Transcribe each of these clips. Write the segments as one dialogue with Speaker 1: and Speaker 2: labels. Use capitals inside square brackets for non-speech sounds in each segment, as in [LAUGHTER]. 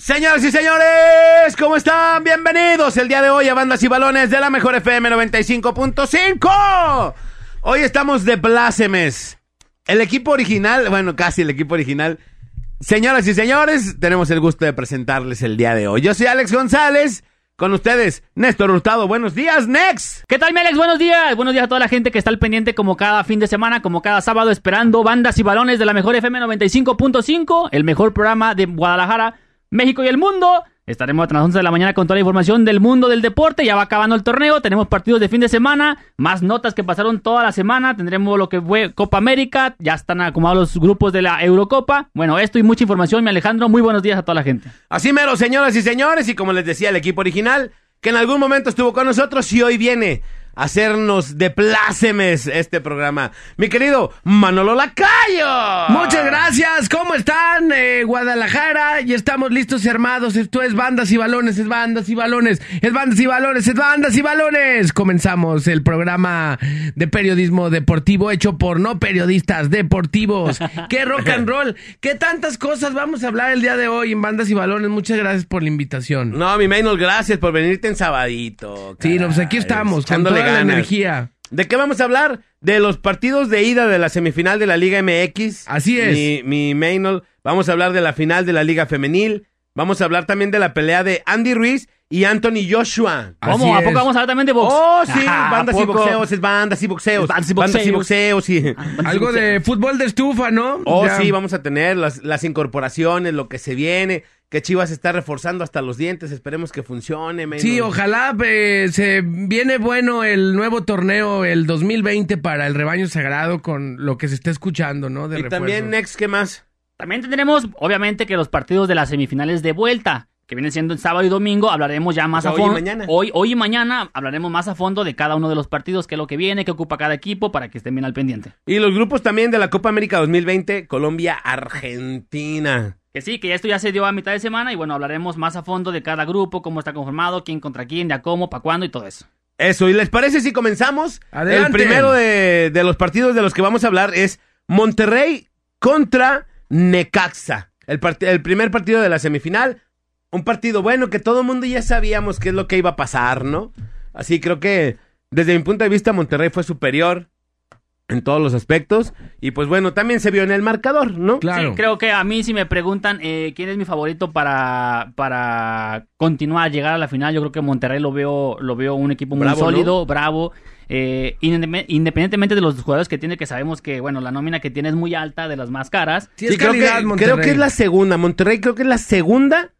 Speaker 1: Señoras y señores, ¿cómo están? Bienvenidos el día de hoy a Bandas y Balones de la Mejor FM 95.5. Hoy estamos de plácemes. El equipo original, bueno, casi el equipo original. Señoras y señores, tenemos el gusto de presentarles el día de hoy. Yo soy Alex González. Con ustedes, Néstor Hurtado. Buenos días, Nex.
Speaker 2: ¿Qué tal, mi Alex? Buenos días. Buenos días a toda la gente que está al pendiente como cada fin de semana, como cada sábado, esperando bandas y balones de la mejor FM 95.5, el mejor programa de Guadalajara, México y el mundo. Estaremos a las 11 de la mañana con toda la información del mundo del deporte. Ya va acabando el torneo. Tenemos partidos de fin de semana. Más notas que pasaron toda la semana. Tendremos lo que fue Copa América. Ya están acomodados los grupos de la Eurocopa. Bueno, esto y mucha información, mi Alejandro. Muy buenos días a toda la gente.
Speaker 1: Así mero, señoras y señores. Y como les decía el equipo original, que en algún momento estuvo con nosotros y hoy viene hacernos de plácemes este programa. Mi querido Manolo Lacayo.
Speaker 3: Muchas gracias. ¿Cómo están, eh, Guadalajara? Y estamos listos y armados. Esto es Bandas y Balones, es Bandas y Balones, es Bandas y Balones, es Bandas y Balones. Comenzamos el programa de periodismo deportivo hecho por no periodistas deportivos. [LAUGHS] ¡Qué rock and roll! ¿Qué tantas cosas vamos a hablar el día de hoy en Bandas y Balones? Muchas gracias por la invitación.
Speaker 1: No, mi Maynol, gracias por venirte en sabadito.
Speaker 3: Sí, no, pues aquí estamos,
Speaker 1: echándole
Speaker 3: la energía.
Speaker 1: ¿De qué vamos a hablar? De los partidos de ida de la semifinal de la Liga MX.
Speaker 3: Así es.
Speaker 1: Mi, mi Maynol. Vamos a hablar de la final de la Liga Femenil. Vamos a hablar también de la pelea de Andy Ruiz y Anthony Joshua.
Speaker 2: ¿Cómo? ¿A poco vamos a hablar también de box?
Speaker 1: Oh, sí,
Speaker 2: ¿A
Speaker 1: bandas y boxeos, es bandas y boxeos.
Speaker 2: Bandas y
Speaker 1: Bandas y
Speaker 2: boxeos.
Speaker 1: boxeos, sí.
Speaker 3: Algo de fútbol de estufa, ¿no?
Speaker 1: Oh,
Speaker 3: Ya.
Speaker 1: sí, vamos a tener las, las incorporaciones, lo que se viene, que Chivas está reforzando hasta los dientes, esperemos que funcione. Maynol.
Speaker 3: Sí, ojalá eh, se viene bueno el nuevo torneo, el 2020 para el rebaño sagrado con lo que se está escuchando, ¿no? De
Speaker 1: Y
Speaker 3: refuerzo.
Speaker 1: también, Next, ¿qué más?
Speaker 2: También tendremos, obviamente, que los partidos de las semifinales de vuelta, que vienen siendo el sábado y domingo, hablaremos ya más
Speaker 1: O sea,
Speaker 2: a
Speaker 1: hoy y
Speaker 2: fondo.
Speaker 1: mañana.
Speaker 2: Hoy, hoy y mañana hablaremos más a fondo de cada uno de los partidos, qué es lo que viene, qué ocupa cada equipo, para que estén bien al pendiente.
Speaker 1: Y los grupos también de la Copa América 2020, Colombia, Argentina.
Speaker 2: Que sí, que ya esto ya se dio a mitad de semana y bueno, hablaremos más a fondo de cada grupo, cómo está conformado, quién contra quién, de a cómo, para cuándo y todo eso.
Speaker 1: Eso, ¿y les parece si comenzamos?
Speaker 3: Adelante.
Speaker 1: El primero de, de los partidos de los que vamos a hablar es Monterrey contra Necaxa. El, part- el primer partido de la semifinal. Un partido bueno que todo el mundo ya sabíamos qué es lo que iba a pasar, ¿no? Así creo que desde mi punto de vista Monterrey fue superior en todos los aspectos. Y pues bueno, también se vio en el marcador, ¿no?
Speaker 3: Claro.
Speaker 2: Sí, creo que a mí si me preguntan eh, quién es mi favorito para, para continuar, llegar a la final, yo creo que Monterrey lo veo, lo veo un equipo muy
Speaker 1: Bravo, ¿no?
Speaker 2: sólido, bravo. eh, independ- independientemente de los jugadores que tiene, que sabemos que, bueno, la nómina que tiene es muy alta, de las más caras.
Speaker 3: Sí, es
Speaker 1: creo,
Speaker 3: calidad,
Speaker 1: que,
Speaker 3: Monterrey.
Speaker 1: creo que es la segunda. Monterrey creo que es la segunda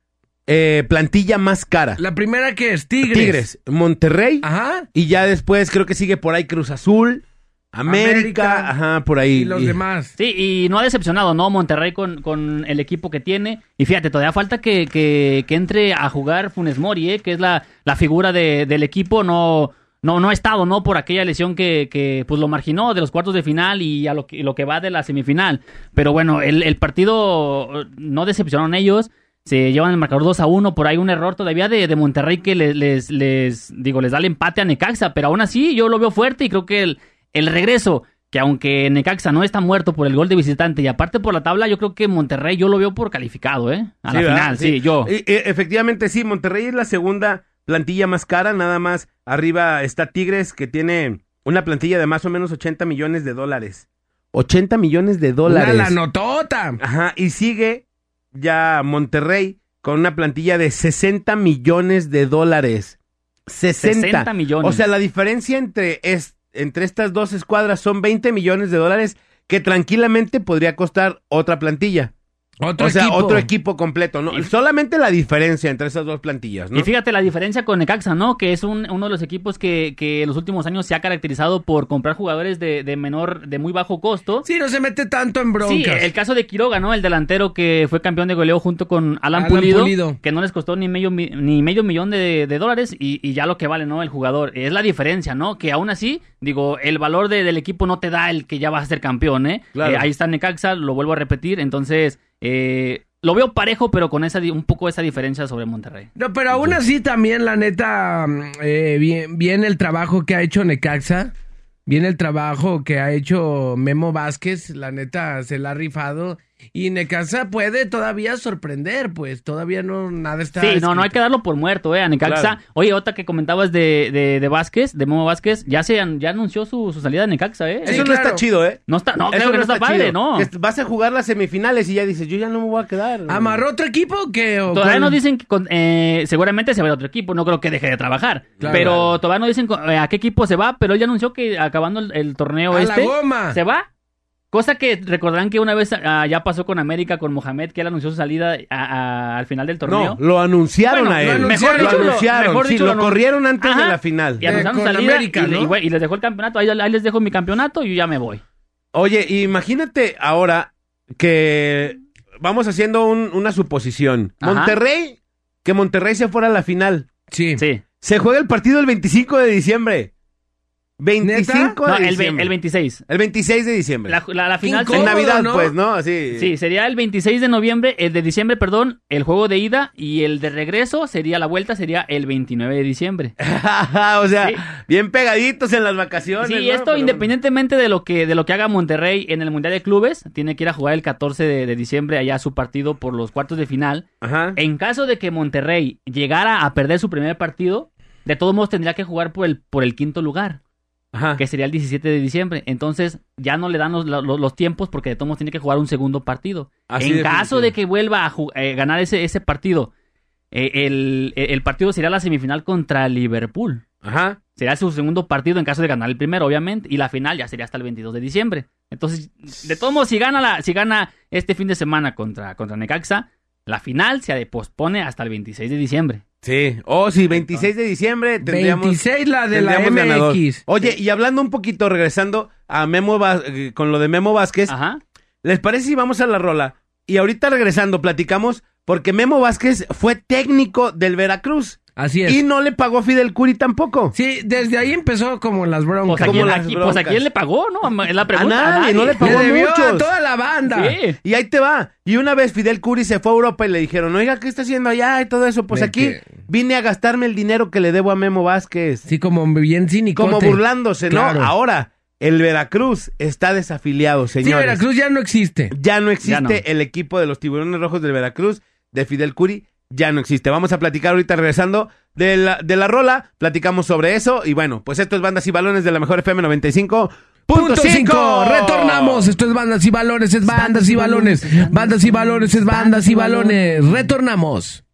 Speaker 1: eh, plantilla más cara.
Speaker 3: La primera que es Tigres.
Speaker 1: Tigres, Monterrey.
Speaker 3: Ajá.
Speaker 1: Y ya después creo que sigue por ahí Cruz Azul, América,
Speaker 3: América.
Speaker 1: ajá, por ahí.
Speaker 3: Y los
Speaker 1: Y-
Speaker 3: demás.
Speaker 2: Sí, y no ha decepcionado, ¿no? Monterrey con, con el equipo que tiene. Y fíjate, todavía falta que, que, que entre a jugar Funes Mori, ¿eh? que es la, la figura de- del equipo. No, no, no ha estado, ¿no? Por aquella lesión que, que pues lo marginó de los cuartos de final y a lo que, lo que va de la semifinal. Pero bueno, el, el partido eh, no decepcionaron ellos. Se llevan el marcador 2 a 1, por ahí un error todavía de, de Monterrey que les, les, les, digo, les da el empate a Necaxa, pero aún así yo lo veo fuerte y creo que el, el regreso, que aunque Necaxa no está muerto por el gol de visitante y aparte por la tabla, yo creo que Monterrey yo lo veo por calificado, ¿eh? A
Speaker 1: Sí,
Speaker 2: la
Speaker 1: ¿verdad?
Speaker 2: final, sí, yo.
Speaker 1: Y- y efectivamente, sí, Monterrey es la segunda plantilla más cara, nada más. Arriba está Tigres, que tiene una plantilla de más o menos 80 millones de dólares. 80 millones de
Speaker 3: Una
Speaker 1: dólares.
Speaker 3: la notota.
Speaker 1: Ajá, y sigue ya Monterrey con una plantilla de 60 millones de dólares. 60.
Speaker 2: 60 millones.
Speaker 1: O sea, la diferencia entre, es, entre estas dos escuadras son 20 millones de dólares que tranquilamente podría costar otra plantilla.
Speaker 3: Otro
Speaker 1: o sea,
Speaker 3: equipo.
Speaker 1: otro equipo completo, ¿no?
Speaker 2: Y-
Speaker 1: Solamente la diferencia entre esas dos plantillas, ¿no?
Speaker 2: Y fíjate la diferencia con Necaxa, ¿no? Que es un- uno de los equipos que, que en los últimos años se ha caracterizado por comprar jugadores de, de menor, de muy bajo costo.
Speaker 3: Sí, no se mete tanto en broncas.
Speaker 2: Sí, el caso de Quiroga, ¿no? El delantero que fue campeón de goleo junto con Alan,
Speaker 3: Alan
Speaker 2: Pulido,
Speaker 3: Pulido.
Speaker 2: que no les costó ni medio, ni medio millón de, de dólares y, y ya lo que vale, ¿no? El jugador. Es la diferencia, ¿no? Que aún así, digo, el valor de- del equipo no te da el que ya vas a ser campeón, ¿eh?
Speaker 1: Claro.
Speaker 2: Eh, ahí está Necaxa, lo vuelvo a repetir, entonces... Eh, lo veo parejo, pero con esa un poco esa diferencia sobre Monterrey.
Speaker 3: No, pero aún así también, la neta, eh, bien, bien el trabajo que ha hecho Necaxa, bien el trabajo que ha hecho Memo Vázquez, la neta se la ha rifado Y Necaxa puede todavía sorprender, pues todavía no nada está.
Speaker 2: Sí, no, no hay que darlo por muerto, eh, a Necaxa.
Speaker 1: Claro.
Speaker 2: Oye, otra que comentabas de, de, de Vázquez, de Memo Vázquez, ya se ya anunció su, su salida de Necaxa, eh.
Speaker 3: Sí,
Speaker 1: Eso no
Speaker 3: claro.
Speaker 1: está chido, ¿eh?
Speaker 2: No está, no,
Speaker 1: Eso
Speaker 2: creo que no está, padre,
Speaker 1: chido.
Speaker 2: no.
Speaker 1: Vas a jugar las semifinales y ya dices, yo ya no me voy a quedar.
Speaker 3: ¿Amarró otro equipo que o
Speaker 2: Todavía
Speaker 3: cuál?
Speaker 2: no dicen que con- eh, seguramente se va a otro equipo, no creo que deje de trabajar.
Speaker 3: Claro.
Speaker 2: pero todavía no dicen con- eh, a qué equipo se va, pero él ya anunció que acabando el, el torneo
Speaker 3: A la
Speaker 2: este
Speaker 3: goma.
Speaker 2: se va. Cosa que recordarán que una vez ah, ya pasó con América, con Mohamed, que él anunció su salida a- a- al final del torneo.
Speaker 1: No, lo anunciaron
Speaker 2: Bueno,
Speaker 1: a
Speaker 3: lo
Speaker 1: él.
Speaker 3: anunciaron.
Speaker 1: lo
Speaker 3: Mejor dicho,
Speaker 2: lo-
Speaker 1: anunciaron.
Speaker 2: mejor
Speaker 1: sí, lo
Speaker 2: lo anun-
Speaker 1: corrieron antes
Speaker 2: Ajá.
Speaker 1: de la final.
Speaker 2: Y anunciaron
Speaker 3: con
Speaker 2: su salida
Speaker 3: América,
Speaker 2: y,
Speaker 3: ¿no?
Speaker 2: y, les dejó el campeonato. Ahí, ahí les dejo mi campeonato y yo ya me voy.
Speaker 1: Oye, imagínate ahora que vamos haciendo un- una suposición.
Speaker 2: Ajá.
Speaker 1: Monterrey, que Monterrey se fuera a la final.
Speaker 3: Sí.
Speaker 2: Sí.
Speaker 1: Se juega el partido el 25 de diciembre. 25
Speaker 2: No,
Speaker 1: de
Speaker 2: el,
Speaker 1: diciembre.
Speaker 2: el 26.
Speaker 1: El 26 de diciembre.
Speaker 2: La, la- la final
Speaker 3: incómodo,
Speaker 1: en
Speaker 2: se-
Speaker 1: Navidad,
Speaker 3: ¿no?
Speaker 1: pues, ¿no? Así.
Speaker 2: Sí, sería el 26 de noviembre, el de diciembre, perdón, el juego de ida y el de regreso sería la vuelta sería el 29 de diciembre. [LAUGHS]
Speaker 1: o sea,
Speaker 2: Sí.
Speaker 1: bien pegaditos en las vacaciones.
Speaker 2: Sí,
Speaker 1: ¿no?
Speaker 2: esto
Speaker 1: Pero
Speaker 2: independientemente de lo que de lo que haga Monterrey en el Mundial de Clubes, tiene que ir a jugar el 14 de, de diciembre allá su partido por los cuartos de final.
Speaker 1: Ajá.
Speaker 2: En caso de que Monterrey llegara a perder su primer partido, de todos modos tendría que jugar por el por el quinto lugar.
Speaker 1: Ajá.
Speaker 2: que sería el 17 de diciembre. Entonces ya no le dan los, los- los tiempos porque de todos modos tiene que jugar un segundo partido.
Speaker 1: Así
Speaker 2: en caso de que vuelva a eh, ganar ese, ese partido, eh, el, el partido sería la semifinal contra Liverpool.
Speaker 1: Ajá.
Speaker 2: Sería su segundo partido en caso de ganar el primero, obviamente, y la final ya sería hasta el 22 de diciembre. Entonces, de todos modos, si gana, la, si gana este fin de semana contra, contra Necaxa, la final se pospone hasta el 26 de diciembre.
Speaker 1: Sí. Oh, sí, 26 de diciembre tendríamos.
Speaker 3: 26 la de la
Speaker 1: ganador.
Speaker 3: MX.
Speaker 1: Oye, y hablando un poquito, regresando a Memo eh, con lo de Memo Vázquez,
Speaker 2: Ajá.
Speaker 1: ¿les parece si vamos a la rola? Y ahorita regresando, platicamos, porque Memo Vázquez fue técnico del Veracruz
Speaker 3: Así es.
Speaker 1: y no le pagó Fidel Curi tampoco.
Speaker 3: Sí, desde ahí empezó como las
Speaker 2: Pues
Speaker 3: broncas.
Speaker 2: a,
Speaker 1: como
Speaker 2: quién,
Speaker 1: las
Speaker 2: aquí, pues a
Speaker 1: broncas.
Speaker 2: quién le pagó, ¿no? Es la pregunta.
Speaker 1: A nadie, no le pagó
Speaker 3: Le
Speaker 1: a
Speaker 3: debió a
Speaker 1: muchos.
Speaker 3: toda la banda.
Speaker 2: Sí.
Speaker 1: Y ahí te va. Y una vez Fidel Curi se fue a Europa y le dijeron, oiga, ¿qué está haciendo allá? Y todo eso. Pues
Speaker 3: De
Speaker 1: aquí
Speaker 3: que-
Speaker 1: vine a gastarme el dinero que le debo a Memo Vázquez.
Speaker 3: Sí, como bien cínico.
Speaker 1: Como burlándose, ¿no?
Speaker 3: Claro.
Speaker 1: Ahora, el Veracruz está desafiliado,
Speaker 3: Sí,
Speaker 1: señores.
Speaker 3: Veracruz ya no existe.
Speaker 1: Ya no existe
Speaker 2: Ya no.
Speaker 1: el equipo de los tiburones rojos del Veracruz, de Fidel Curi, ya no existe. Vamos a platicar ahorita regresando de la, de la rola, platicamos sobre eso. Y bueno, pues esto es Bandas y Balones de la Mejor FM 95.
Speaker 3: Punto 5. Retornamos. Esto es bandas y balones, es bandas y balones. Bandas y balones, es bandas y balones. Retornamos.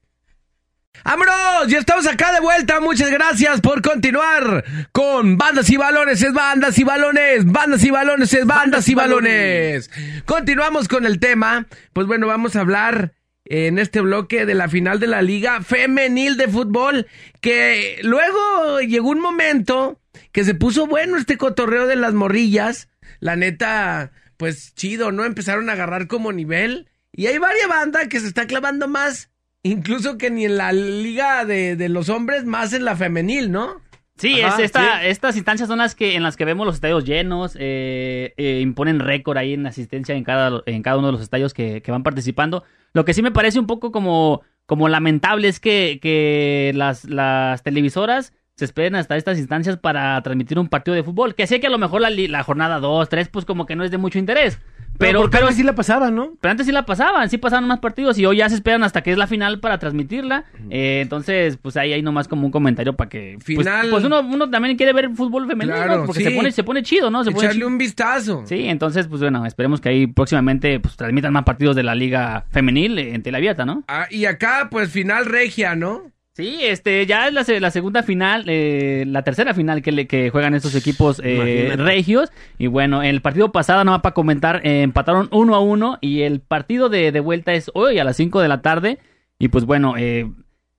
Speaker 3: ¡Vámonos! Ya estamos acá de vuelta. Muchas gracias por continuar con Bandas y Balones es Bandas y Balones. Bandas y Balones es Bandas y Balones. Continuamos con el tema. Pues bueno, vamos a hablar en este bloque de la final de la Liga Femenil de Fútbol. Que luego llegó un momento que se puso bueno este cotorreo de las morrillas. La neta, pues chido, ¿no? Empezaron a agarrar como nivel. Y hay varias bandas que se está clavando más, incluso que ni en la liga de, de los hombres, más en la femenil, ¿no?
Speaker 2: Sí,
Speaker 1: Ajá,
Speaker 2: es esta,
Speaker 1: sí.
Speaker 2: estas instancias son las que en las que vemos los estadios llenos, eh, eh, imponen récord ahí en asistencia en cada, en cada uno de los estadios que, que van participando. Lo que sí me parece un poco como, como lamentable es que, que las, las televisoras se esperen hasta estas instancias para transmitir un partido de fútbol. Que sé que a lo mejor la, la jornada 2, 3, pues como que no es de mucho interés. Pero,
Speaker 1: porque
Speaker 2: pero,
Speaker 1: antes sí la pasaba, ¿no?
Speaker 2: pero antes sí la pasaban, sí pasaban más partidos y hoy ya se esperan hasta que es la final para transmitirla. Eh, entonces, pues ahí hay nomás como un comentario para que... pues-
Speaker 3: Final.
Speaker 2: Pues, uno, uno también quiere ver fútbol femenino,
Speaker 3: Claro,
Speaker 2: ¿no? porque
Speaker 3: sí.
Speaker 2: se, pone, se pone chido, ¿no? Se pone
Speaker 3: Echarle
Speaker 2: chido.
Speaker 3: un vistazo.
Speaker 2: Sí, entonces, pues bueno, esperemos que ahí próximamente pues, transmitan más partidos de la liga femenil en tele abierta, ¿no?
Speaker 3: Ah, y acá, pues final regia, ¿no?
Speaker 2: Sí, este, ya es la, se- la segunda final, eh, la tercera final que, le, que juegan estos equipos eh, regios. Y bueno, el partido pasado, más para comentar, eh, empataron uno a uno y el partido de, de vuelta es hoy a las 5 de la tarde. Y pues bueno, eh,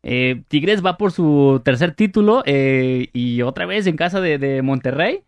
Speaker 2: eh, Tigres va por su tercer título eh, y otra vez en casa de, de Monterrey.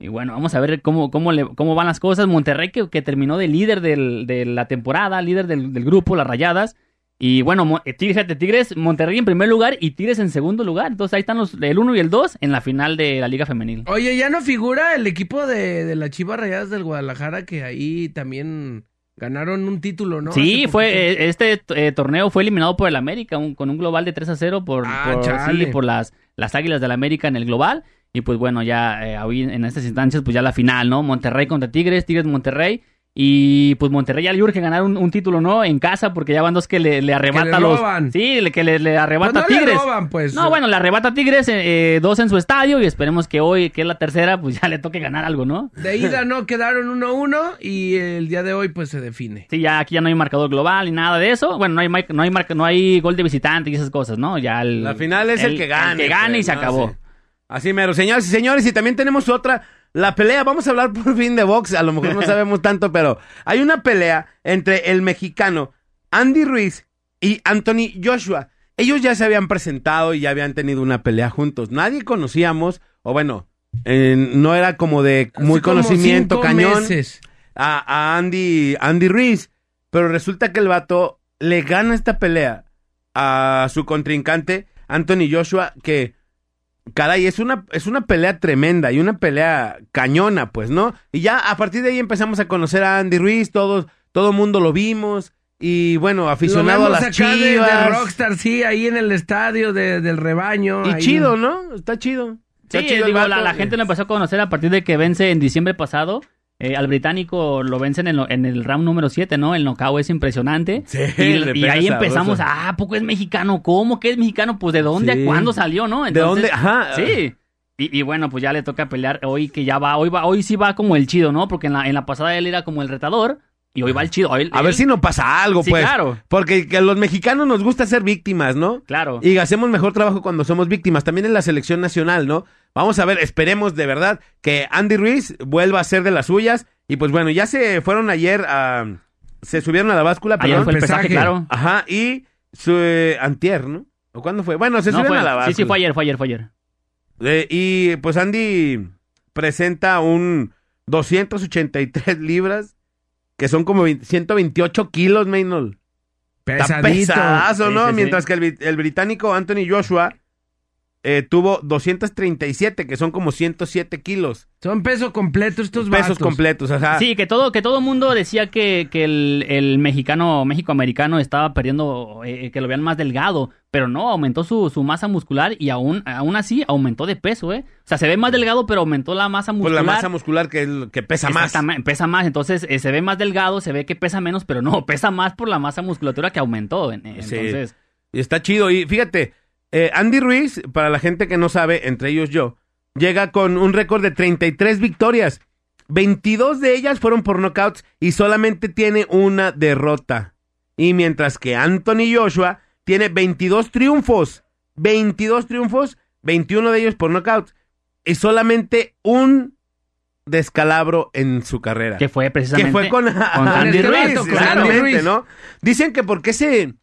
Speaker 2: Y bueno, vamos a ver cómo, cómo, le, cómo van las cosas. Monterrey que, que terminó de líder del- de la temporada, líder del, del grupo, las Rayadas. Y bueno, eh, Tigres, fíjate, Tigres, Monterrey en primer lugar y Tigres en segundo lugar. Entonces ahí están los, el 1 y el 2 en la final de la Liga Femenil.
Speaker 3: Oye, ya no figura el equipo de, de las Chivas Rayadas del Guadalajara que ahí también ganaron un título, ¿no?
Speaker 2: sí, fue eh, este eh, torneo fue eliminado por el América un- con un global de 3 a 0 por,
Speaker 3: Ah,
Speaker 2: por, sí, por las, las Águilas del América en el global. Y pues bueno, ya eh, hoy en estas instancias, pues ya la final, ¿no? Monterrey contra Tigres, Tigres Monterrey. Y pues Monterrey ya le urge ganar un, un título, ¿no? En casa, porque ya van dos que le, le arrebata
Speaker 3: le
Speaker 2: los.
Speaker 3: roban.
Speaker 2: Sí, le- que le, le arrebata
Speaker 3: Pues no le
Speaker 2: Tigres.
Speaker 3: roban, pues.
Speaker 2: No, bueno, le arrebata Tigres, eh, eh, dos en su estadio, y esperemos que hoy, que es la tercera, pues ya le toque ganar algo, ¿no?
Speaker 3: De ida no [LAUGHS] quedaron 1-1 y el día de hoy pues se define.
Speaker 2: Sí, ya aquí ya no hay marcador global ni nada de eso. Bueno, no hay, no hay, marca- no hay gol de visitante y esas cosas, ¿no? Ya el,
Speaker 1: La final es el, que gane.
Speaker 2: El que gane
Speaker 1: pues,
Speaker 2: y se
Speaker 1: ¿no?
Speaker 2: acabó.
Speaker 1: Sí. Así mero. Señores y señores, y también tenemos otra. La pelea, vamos a hablar por fin de box. A lo mejor no [LAUGHS] sabemos tanto, pero hay una pelea entre el mexicano Andy Ruiz y Anthony Joshua. Ellos ya se habían presentado y ya habían tenido una pelea juntos. Nadie conocíamos, o bueno, eh, no era como de muy conocimiento cañón a, a Andy, Andy Ruiz. Pero resulta que el vato le gana esta pelea a su contrincante, Anthony Joshua, que, caray, es una, es una pelea tremenda y una pelea cañona, pues, ¿no? Y ya a partir de ahí empezamos a conocer a Andy Ruiz, todos, todo mundo lo vimos. Y bueno, aficionado a
Speaker 3: Lo vemos
Speaker 1: las
Speaker 3: acá de-. Rockstar, sí, ahí en el estadio de- del rebaño.
Speaker 1: y
Speaker 3: ahí.
Speaker 1: chido, ¿no? Está chido.
Speaker 2: Sí,
Speaker 1: Está chido el
Speaker 2: digo, la, la gente lo empezó a conocer a partir de que vence en diciembre pasado. Eh, al británico lo vencen en, lo- en el round número 7, ¿no? El knockout es impresionante.
Speaker 1: Sí,
Speaker 2: y, ahí empezamos, ah, ¿a poco es mexicano? ¿Cómo que es mexicano? Pues de dónde,
Speaker 1: Sí.
Speaker 2: cuándo salió, ¿no?
Speaker 1: ¿De dónde? Ajá.
Speaker 2: Sí. Y, y bueno, pues ya le toca pelear hoy que ya va, hoy va, hoy sí va como el chido, ¿no? Porque en la, en la pasada él era como el retador y hoy va el chido. Hoy-
Speaker 1: A ver si no pasa algo,
Speaker 2: Sí,
Speaker 1: pues.
Speaker 2: claro.
Speaker 1: Porque que a los mexicanos nos gusta ser víctimas, ¿no?
Speaker 2: Claro.
Speaker 1: Y hacemos mejor trabajo cuando somos víctimas. También en la selección nacional, ¿no? Vamos a ver, esperemos de verdad que Andy Ruiz vuelva a ser de las suyas. Y pues bueno, ya se fueron ayer a... Se subieron a la báscula,
Speaker 2: Ayer
Speaker 1: perdón.
Speaker 2: fue el
Speaker 3: pesaje.
Speaker 2: pesaje, claro.
Speaker 1: Ajá, y su... eh, antier, ¿no? ¿O cuándo fue? Bueno, se
Speaker 2: No,
Speaker 1: subieron
Speaker 2: fue-
Speaker 1: a la báscula.
Speaker 2: sí, sí, fue ayer, fue ayer, fue ayer.
Speaker 1: Eh, y pues Andy presenta un 283 libras, que son como 20 128 kilos, Maynol. Está
Speaker 3: Pesadito.
Speaker 1: pesadazo,
Speaker 2: Sí,
Speaker 1: ¿no?
Speaker 2: sí, sí.
Speaker 1: Mientras que el británico Anthony Joshua eh, tuvo 237, que son como 107 kilos.
Speaker 3: Son peso completo estos
Speaker 1: pesos
Speaker 3: vatos.
Speaker 1: completos, ajá.
Speaker 2: Sí, que todo, que todo mundo decía que, que el, el mexicano, México-americano estaba perdiendo, eh, que lo vean más delgado, pero no, aumentó su, su masa muscular y aún, aún así aumentó de peso, ¿eh? O sea, se ve más delgado, pero aumentó la masa
Speaker 1: Pues
Speaker 2: muscular.
Speaker 1: la masa muscular que, que pesa más.
Speaker 2: Pesa más, entonces eh, se ve más delgado, se ve que pesa menos, pero no, [LAUGHS] pesa más por la masa musculatura que aumentó. en-
Speaker 1: Sí.
Speaker 2: Entonces,
Speaker 1: Y está chido. Y fíjate, eh, Andy Ruiz, para la gente que no sabe, entre ellos yo, llega con un récord de 33 victorias. 22 de ellas fueron por knockouts y solamente tiene una derrota. Y mientras que Anthony Joshua tiene 22 triunfos. 22 triunfos, 21 de ellos por knockouts. Y solamente un descalabro en su carrera.
Speaker 2: que fue precisamente
Speaker 1: Que fue con, [LAUGHS]
Speaker 2: Andy
Speaker 1: Ruiz,
Speaker 2: Ruiz,
Speaker 3: claro. Ruiz.
Speaker 1: ¿no? Dicen que por qué se...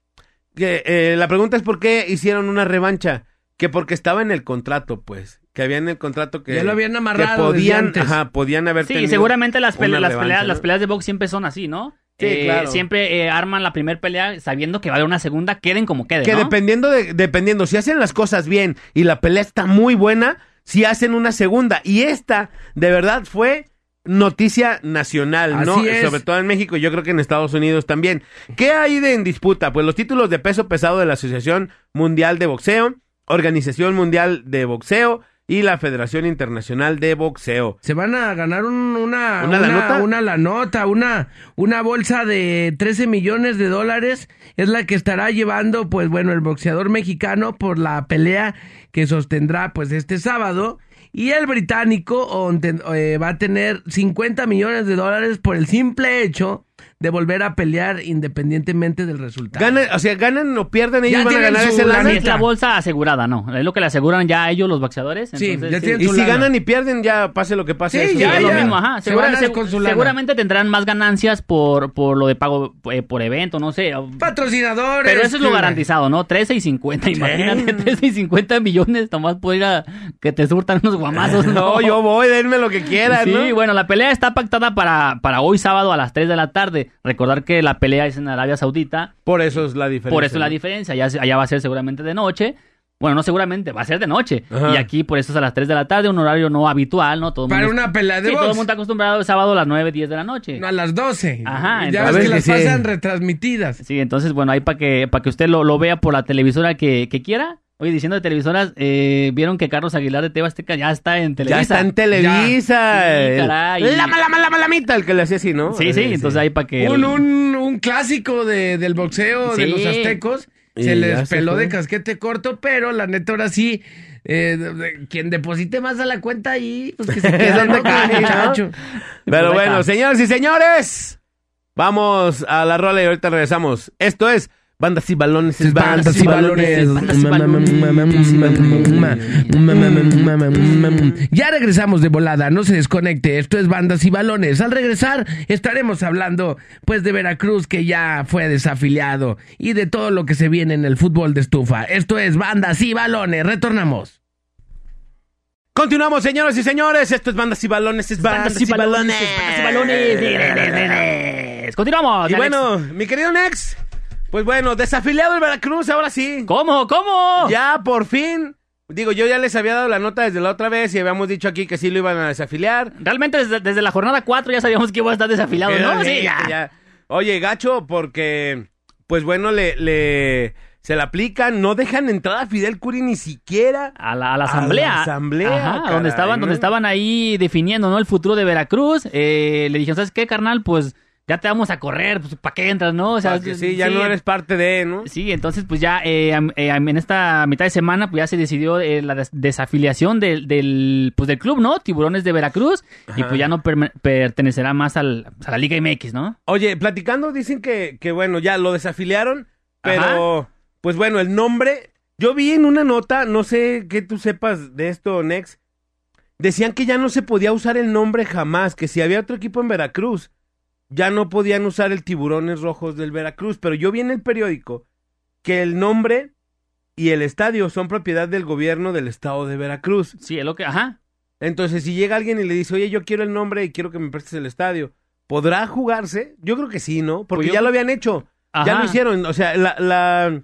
Speaker 1: Que, eh, la pregunta es por qué hicieron una revancha. Que porque estaba en el contrato, pues. Que había en el contrato que...
Speaker 3: Ya lo habían
Speaker 1: que
Speaker 3: amarrado desde
Speaker 1: podían,
Speaker 3: antes.
Speaker 1: ajá, podían haber
Speaker 2: Sí,
Speaker 1: tenido
Speaker 2: seguramente las, pele- las,
Speaker 1: revancha,
Speaker 2: peleas,
Speaker 1: ¿no?
Speaker 2: las peleas de box siempre son así, ¿no?
Speaker 1: Sí,
Speaker 2: Eh,
Speaker 1: claro.
Speaker 2: Siempre eh, arman la primera pelea sabiendo que va a haber una segunda, queden como queden,
Speaker 1: Que
Speaker 2: ¿no?
Speaker 1: dependiendo de, dependiendo, si hacen las cosas bien y la pelea está muy buena, si hacen una segunda. Y esta, de verdad, fue noticia nacional, ¿no?
Speaker 3: Es.
Speaker 1: Sobre todo en México y yo creo que en Estados Unidos también. ¿Qué hay de en disputa? Pues los títulos de peso pesado de la Asociación Mundial de Boxeo, Organización Mundial de Boxeo y la Federación Internacional de Boxeo.
Speaker 3: Se van a ganar un- una,
Speaker 1: ¿Una
Speaker 3: una,
Speaker 1: lanota?
Speaker 3: una lanota, una, una bolsa de 13 millones de dólares. Es la que estará llevando, pues bueno, el boxeador mexicano por la pelea que sostendrá, pues este sábado. Y el británico eh, va a tener 50 millones de dólares por el simple hecho de volver a pelear independientemente del resultado.
Speaker 1: Ganan, o sea, ganan o pierden, ellos
Speaker 3: Ya
Speaker 1: van a ganar
Speaker 3: su
Speaker 1: ese lana.
Speaker 2: Es la bolsa asegurada, ¿no? Es lo que le aseguran ya a ellos los boxeadores.
Speaker 3: Sí,
Speaker 2: entonces,
Speaker 3: ya tienen
Speaker 1: Y si
Speaker 3: lana.
Speaker 1: ganan y pierden, ya pase lo que pase.
Speaker 3: Sí,
Speaker 1: eso
Speaker 3: ya,
Speaker 2: es lo
Speaker 3: ya.
Speaker 2: mismo, ajá.
Speaker 3: Se
Speaker 2: Segura-
Speaker 3: van a
Speaker 2: seg-
Speaker 3: con su lana.
Speaker 2: seguramente tendrán más ganancias por, por lo de pago eh, por evento, no sé.
Speaker 3: Patrocinadores.
Speaker 2: Pero eso es lo
Speaker 3: que-
Speaker 2: garantizado, ¿no? 13 y 50, imagínate, 13 y 50 millones, nomás ir a que te surtan unos guamazos, [LAUGHS] ¿no?
Speaker 1: No, yo voy, denme lo que quieran,
Speaker 2: Sí,
Speaker 1: ¿no?
Speaker 2: bueno, la pelea está pactada para, para hoy sábado a las 3 de la tarde. Recordar que la pelea es en Arabia Saudita,
Speaker 1: Por eso es la diferencia.
Speaker 2: por eso es la diferencia. Allá, allá va a ser seguramente de noche. Bueno, no seguramente, va a ser de noche.
Speaker 1: Ajá.
Speaker 2: Y aquí por eso es a las 3 de la tarde, un horario no habitual, ¿no? Todo
Speaker 3: Para
Speaker 2: mundo-
Speaker 3: una pelea de
Speaker 2: Sí, todo el mundo está acostumbrado el sábado a las 9, 10 de la noche.
Speaker 3: No, a las 12.
Speaker 2: Ajá,
Speaker 3: Ya
Speaker 2: entonces-
Speaker 3: ves que las
Speaker 1: sí.
Speaker 3: pasan retransmitidas.
Speaker 2: Sí, entonces, bueno, ahí para que, para que usted lo, lo vea por la televisora que, que quiera. Oye, diciendo de televisoras, eh, vieron que Carlos Aguilar de Teba Azteca ya está en Televisa.
Speaker 1: Ya está en Televisa.
Speaker 2: Sí, caray.
Speaker 1: La mala, mala, malamita, el que le hacía así, ¿no?
Speaker 2: Sí, sí, entonces ahí para que...
Speaker 3: Un, un, un clásico de, del boxeo de
Speaker 2: Sí.
Speaker 3: los aztecos.
Speaker 1: Y
Speaker 3: Se les
Speaker 1: se
Speaker 3: peló
Speaker 1: fue.
Speaker 3: de casquete corto, pero la neta ahora sí, eh, de- de- quien deposite más a la cuenta ahí, pues que se [LAUGHS] quede
Speaker 1: donde
Speaker 3: ¿no?
Speaker 1: cae, ¿no?
Speaker 3: muchacho.
Speaker 1: Pero
Speaker 2: Pues
Speaker 1: bueno,
Speaker 2: está.
Speaker 1: señoras y señores, vamos a la rola y ahorita regresamos. Esto es Bandas y Balones. es
Speaker 3: Bandas y balones. Ya regresamos de volada, no se desconecte. Esto es Bandas y Balones. Al regresar estaremos hablando pues de Veracruz que ya fue desafiliado y de todo lo que se viene en el fútbol de estufa. Esto es Bandas y Balones. Retornamos.
Speaker 1: Continuamos, señoras y señores. Esto es Bandas y Balones. Es Bandas, y Balones.
Speaker 2: bandas y balones. Continuamos.
Speaker 1: Y
Speaker 2: Alex.
Speaker 1: bueno, mi querido Nex, pues bueno, desafiliado el Veracruz, ahora sí.
Speaker 2: ¿Cómo? ¿Cómo?
Speaker 1: Ya por fin. Digo, yo ya les había dado la nota desde la otra vez y habíamos dicho aquí que sí lo iban a desafiliar.
Speaker 2: Realmente desde, desde la jornada 4 ya sabíamos que iba a estar desafiliado, ¿no? Sí, ya.
Speaker 1: Oye, gacho, porque, pues bueno, le, le, se la aplican, no dejan entrar a Fidel Curi ni siquiera.
Speaker 2: A la, a la asamblea.
Speaker 1: A la asamblea,
Speaker 2: Ajá,
Speaker 1: caray,
Speaker 2: donde estaban,
Speaker 1: ¿no?
Speaker 2: donde estaban ahí definiendo, ¿no? El futuro de Veracruz. Eh, le dijeron, ¿sabes qué, carnal? Pues ya te vamos a correr, pues ¿para qué entras, no? O sea,
Speaker 1: sí, ya no eres parte de, ¿no?
Speaker 2: Sí, entonces pues ya eh, eh, en esta mitad de semana pues ya se decidió eh, la des- desafiliación del, del, pues, del club, ¿no? Tiburones de Veracruz y pues ya no pertenecerá más al, a la Liga MX, ¿no?
Speaker 1: Oye, platicando, dicen que, que bueno, ya lo desafiliaron, pero, pues bueno, el nombre, yo vi en una nota, no sé qué tú sepas de esto, Nex, decían que ya no se podía usar el nombre jamás, que si había otro equipo en Veracruz, ya no podían usar el Tiburones Rojos del Veracruz, pero yo vi en el periódico que el nombre y el estadio son propiedad del gobierno del estado de Veracruz.
Speaker 2: Sí, es lo que, ajá.
Speaker 1: Entonces, si llega alguien y le dice, oye, yo quiero el nombre y quiero que me prestes el estadio, ¿podrá jugarse? Yo creo que sí, ¿no? Porque
Speaker 2: Pues yo-
Speaker 1: ya lo habían hecho. Ya lo hicieron. O sea, la, la-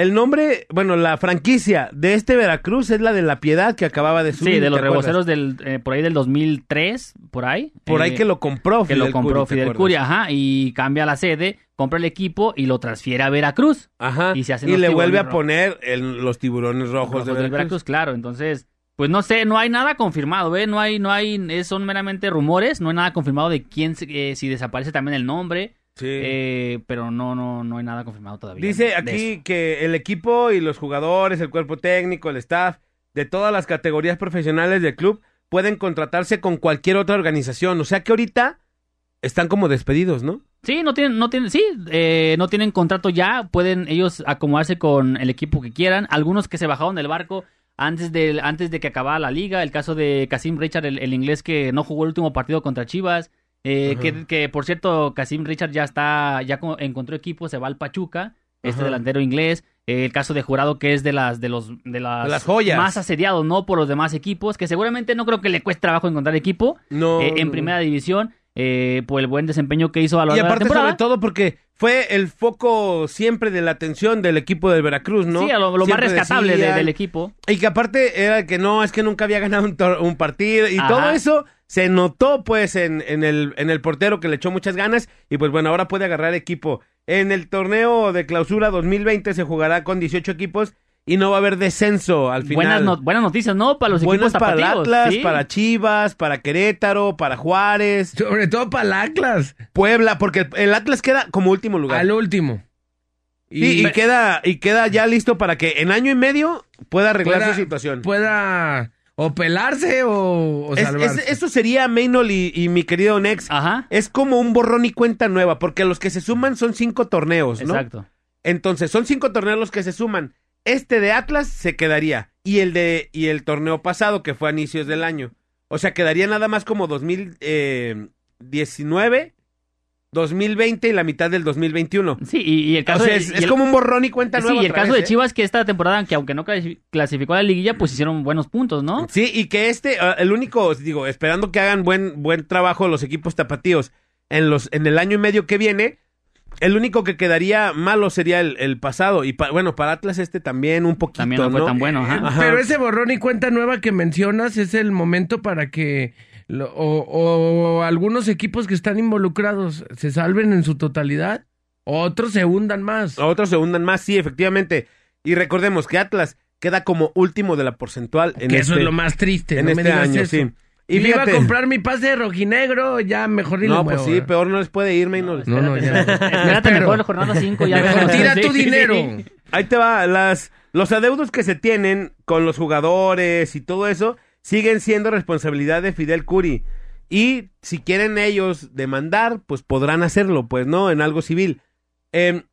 Speaker 1: el nombre, bueno, la franquicia de este Veracruz es la de La Piedad que acababa de subir.
Speaker 2: Sí, de los reboceros del, eh, por ahí del 2003, por ahí.
Speaker 1: Por ahí
Speaker 2: Eh,
Speaker 1: que lo compró
Speaker 2: que lo
Speaker 1: Fidel
Speaker 2: compró
Speaker 1: Curi, ¿te
Speaker 2: Fidel? Curia, ajá, y cambia la sede, compra el equipo y lo transfiere a Veracruz.
Speaker 1: Ajá.
Speaker 2: Y se hacen
Speaker 1: Y le vuelve a poner el- los tiburones rojos,
Speaker 2: Rojos
Speaker 1: de
Speaker 2: del
Speaker 1: Veracruz.
Speaker 2: claro. Entonces, pues no sé, no hay nada confirmado, ¿eh? No hay, no hay, es- son meramente rumores, no hay nada confirmado de quién, eh, si desaparece también el nombre,
Speaker 1: Sí.
Speaker 2: eh, pero no, no, no hay nada confirmado todavía.
Speaker 1: Dice aquí que el equipo y los jugadores, el cuerpo técnico, el staff de todas las categorías profesionales del club pueden contratarse con cualquier otra organización. O sea que ahorita están como despedidos, ¿no?
Speaker 2: Sí, no tienen, no tienen, sí, eh, no tienen contrato ya, pueden ellos acomodarse con el equipo que quieran. Algunos que se bajaron del barco antes de, antes de que acabara la liga, el caso de Casim Richard, el, el inglés que no jugó el último partido contra Chivas, eh, que, que, por cierto Casim Richard ya está, ya co- encontró equipo, se va al Pachuca, este
Speaker 1: Ajá.
Speaker 2: delantero inglés. Eh, el caso de Jurado que es de las de los de las,
Speaker 1: las joyas.
Speaker 2: más asediados, no por los demás equipos, que seguramente no creo que le cueste trabajo encontrar equipo
Speaker 1: No.
Speaker 2: eh, en
Speaker 1: no.
Speaker 2: primera división. eh, por el buen desempeño que hizo a lo
Speaker 1: Y
Speaker 2: largo de la
Speaker 1: aparte,
Speaker 2: temporada.
Speaker 1: sobre todo, porque fue el foco siempre de la atención del equipo del Veracruz, ¿no?
Speaker 2: Sí, lo, lo más rescatable de- del equipo.
Speaker 1: Y que aparte era que no, es que nunca había ganado un, partido. Y
Speaker 2: Ajá.
Speaker 1: todo eso se notó, pues, en, en el, en el portero que le echó muchas ganas. Y pues bueno, ahora puede agarrar equipo. En el torneo de clausura 2020 se jugará con 18 equipos y no va a haber descenso al final.
Speaker 2: Buenas, no- buenas noticias, ¿no? Para los
Speaker 1: Buenas
Speaker 2: equipos
Speaker 1: para. Atlas,
Speaker 2: sí.
Speaker 1: para Chivas, para Querétaro, para Juárez,
Speaker 3: Sobre todo para el Atlas,
Speaker 1: Puebla, porque el, Atlas queda como último lugar.
Speaker 3: al último.
Speaker 1: Sí, y, queda, y queda ya listo para que en año y medio pueda arreglar
Speaker 3: pueda-
Speaker 1: su situación.
Speaker 3: Pueda o pelarse o, o
Speaker 1: Es-
Speaker 3: salvarse.
Speaker 1: es- eso sería Maynol y, y mi querido Nex.
Speaker 2: Ajá.
Speaker 1: Es como un borrón y cuenta nueva, porque los que se suman son cinco torneos, ¿no?
Speaker 2: Exacto.
Speaker 1: Entonces, son cinco torneos los que se suman. Este de Atlas se quedaría. Y el de, y el torneo pasado, que fue a inicios del año. O sea, quedaría nada más como 2019, 2020 y la mitad del 2021.
Speaker 2: Sí, y, y el
Speaker 1: O
Speaker 2: caso
Speaker 1: sea,
Speaker 2: de,
Speaker 1: es,
Speaker 2: y
Speaker 1: es
Speaker 2: el-
Speaker 1: como un borrón y cuenta
Speaker 2: Sí,
Speaker 1: nueva.
Speaker 2: y el caso
Speaker 1: vez,
Speaker 2: de
Speaker 1: ¿eh?
Speaker 2: Chivas que esta temporada, que aunque no clasi- clasificó a la liguilla, pues hicieron buenos puntos, ¿no?
Speaker 1: Sí, y que este, ah, el único, digo, esperando que hagan buen, buen trabajo los equipos tapatíos en los, en el año y medio que viene, el único que quedaría malo sería el, el pasado. Y pa- bueno, para Atlas este también un poquito.
Speaker 2: También no fue tan bueno, ajá.
Speaker 1: Ajá.
Speaker 3: Pero ese borrón y cuenta nueva que mencionas es el momento para que lo- o, o algunos equipos que están involucrados se salven en su totalidad, otros se hundan más.
Speaker 1: Otros se hundan más, sí, efectivamente. Y recordemos que Atlas queda como último de la porcentual en
Speaker 3: que
Speaker 1: este,
Speaker 3: eso es lo más triste.
Speaker 1: en
Speaker 3: no me
Speaker 1: este
Speaker 3: digas
Speaker 1: año,
Speaker 3: eso.
Speaker 1: sí.
Speaker 3: Y
Speaker 1: Y
Speaker 3: me iba a
Speaker 1: fíjate,
Speaker 3: comprar mi pase de rojinegro, ya mejor ni lo
Speaker 1: no, pues
Speaker 3: muevo,
Speaker 1: sí, peor no les puede ir, Maynol.
Speaker 3: No, no, ya.
Speaker 2: Espérate mejor la jornada 5 ya
Speaker 3: Mejor tira tu dinero.
Speaker 1: Ahí te va, las, los adeudos que se tienen con los jugadores y todo eso siguen siendo responsabilidad de Fidel Curi. Y si quieren ellos demandar, pues podrán hacerlo, pues no, en algo civil. Eh,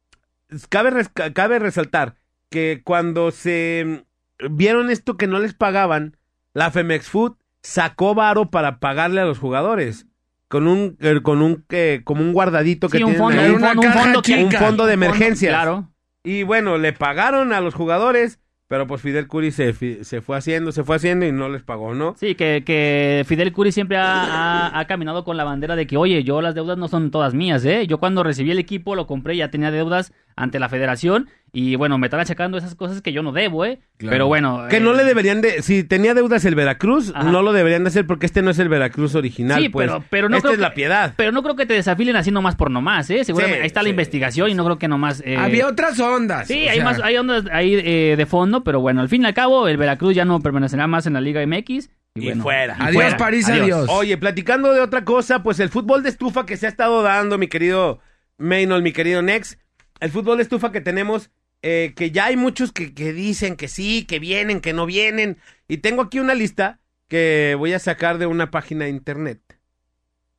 Speaker 1: cabe, res- cabe resaltar que cuando se vieron esto que no les pagaban, la Femex Food sacó varo para pagarle a los jugadores. Con un, eh, con un, eh, como un guardadito que
Speaker 2: Sí, un
Speaker 1: tienen
Speaker 2: fondo,
Speaker 1: ahí.
Speaker 2: Un fondo, un fondo.
Speaker 1: Un de emergencias.
Speaker 2: Claro.
Speaker 1: Y bueno, le pagaron a los jugadores, pero pues Fidel Curi se, se fue haciendo, se fue haciendo y no les pagó, ¿no?
Speaker 2: Sí, que, que Fidel Curi siempre ha, ha- ha caminado con la bandera de que, oye, yo las deudas no son todas mías, ¿eh? Yo cuando recibí el equipo lo compré ya tenía deudas ante la federación y bueno, me están achacando esas cosas que yo no debo, ¿eh?
Speaker 3: Claro.
Speaker 2: Pero bueno.
Speaker 1: Que
Speaker 2: eh,
Speaker 1: no le deberían de, si tenía deudas el Veracruz,
Speaker 2: Ajá.
Speaker 1: no lo deberían de hacer porque este no es el Veracruz original,
Speaker 2: Sí,
Speaker 1: pues.
Speaker 2: pero, pero no
Speaker 1: Esta
Speaker 2: creo
Speaker 1: es
Speaker 2: que-
Speaker 1: la piedad.
Speaker 2: Pero no creo que te desafilen así nomás por nomás, ¿eh? Seguramente
Speaker 1: Sí,
Speaker 2: ahí está
Speaker 1: sí,
Speaker 2: la investigación y no creo que nomás... eh,
Speaker 3: Había otras ondas.
Speaker 2: Sí, hay
Speaker 3: sea,
Speaker 2: más, hay ondas ahí eh, de fondo, pero bueno, al fin y al cabo, el Veracruz ya no permanecerá más en la Liga MX. Y,
Speaker 1: fuera.
Speaker 2: y
Speaker 3: Adiós,
Speaker 2: fuera.
Speaker 3: París, adiós.
Speaker 1: Oye, platicando de otra cosa, pues el fútbol de estufa que se ha estado dando, mi querido Maynol, mi querido Nex, el fútbol de estufa que tenemos, eh, que ya hay muchos que, que dicen que sí, que vienen, que no vienen. Y tengo aquí una lista que voy a sacar de una página de internet,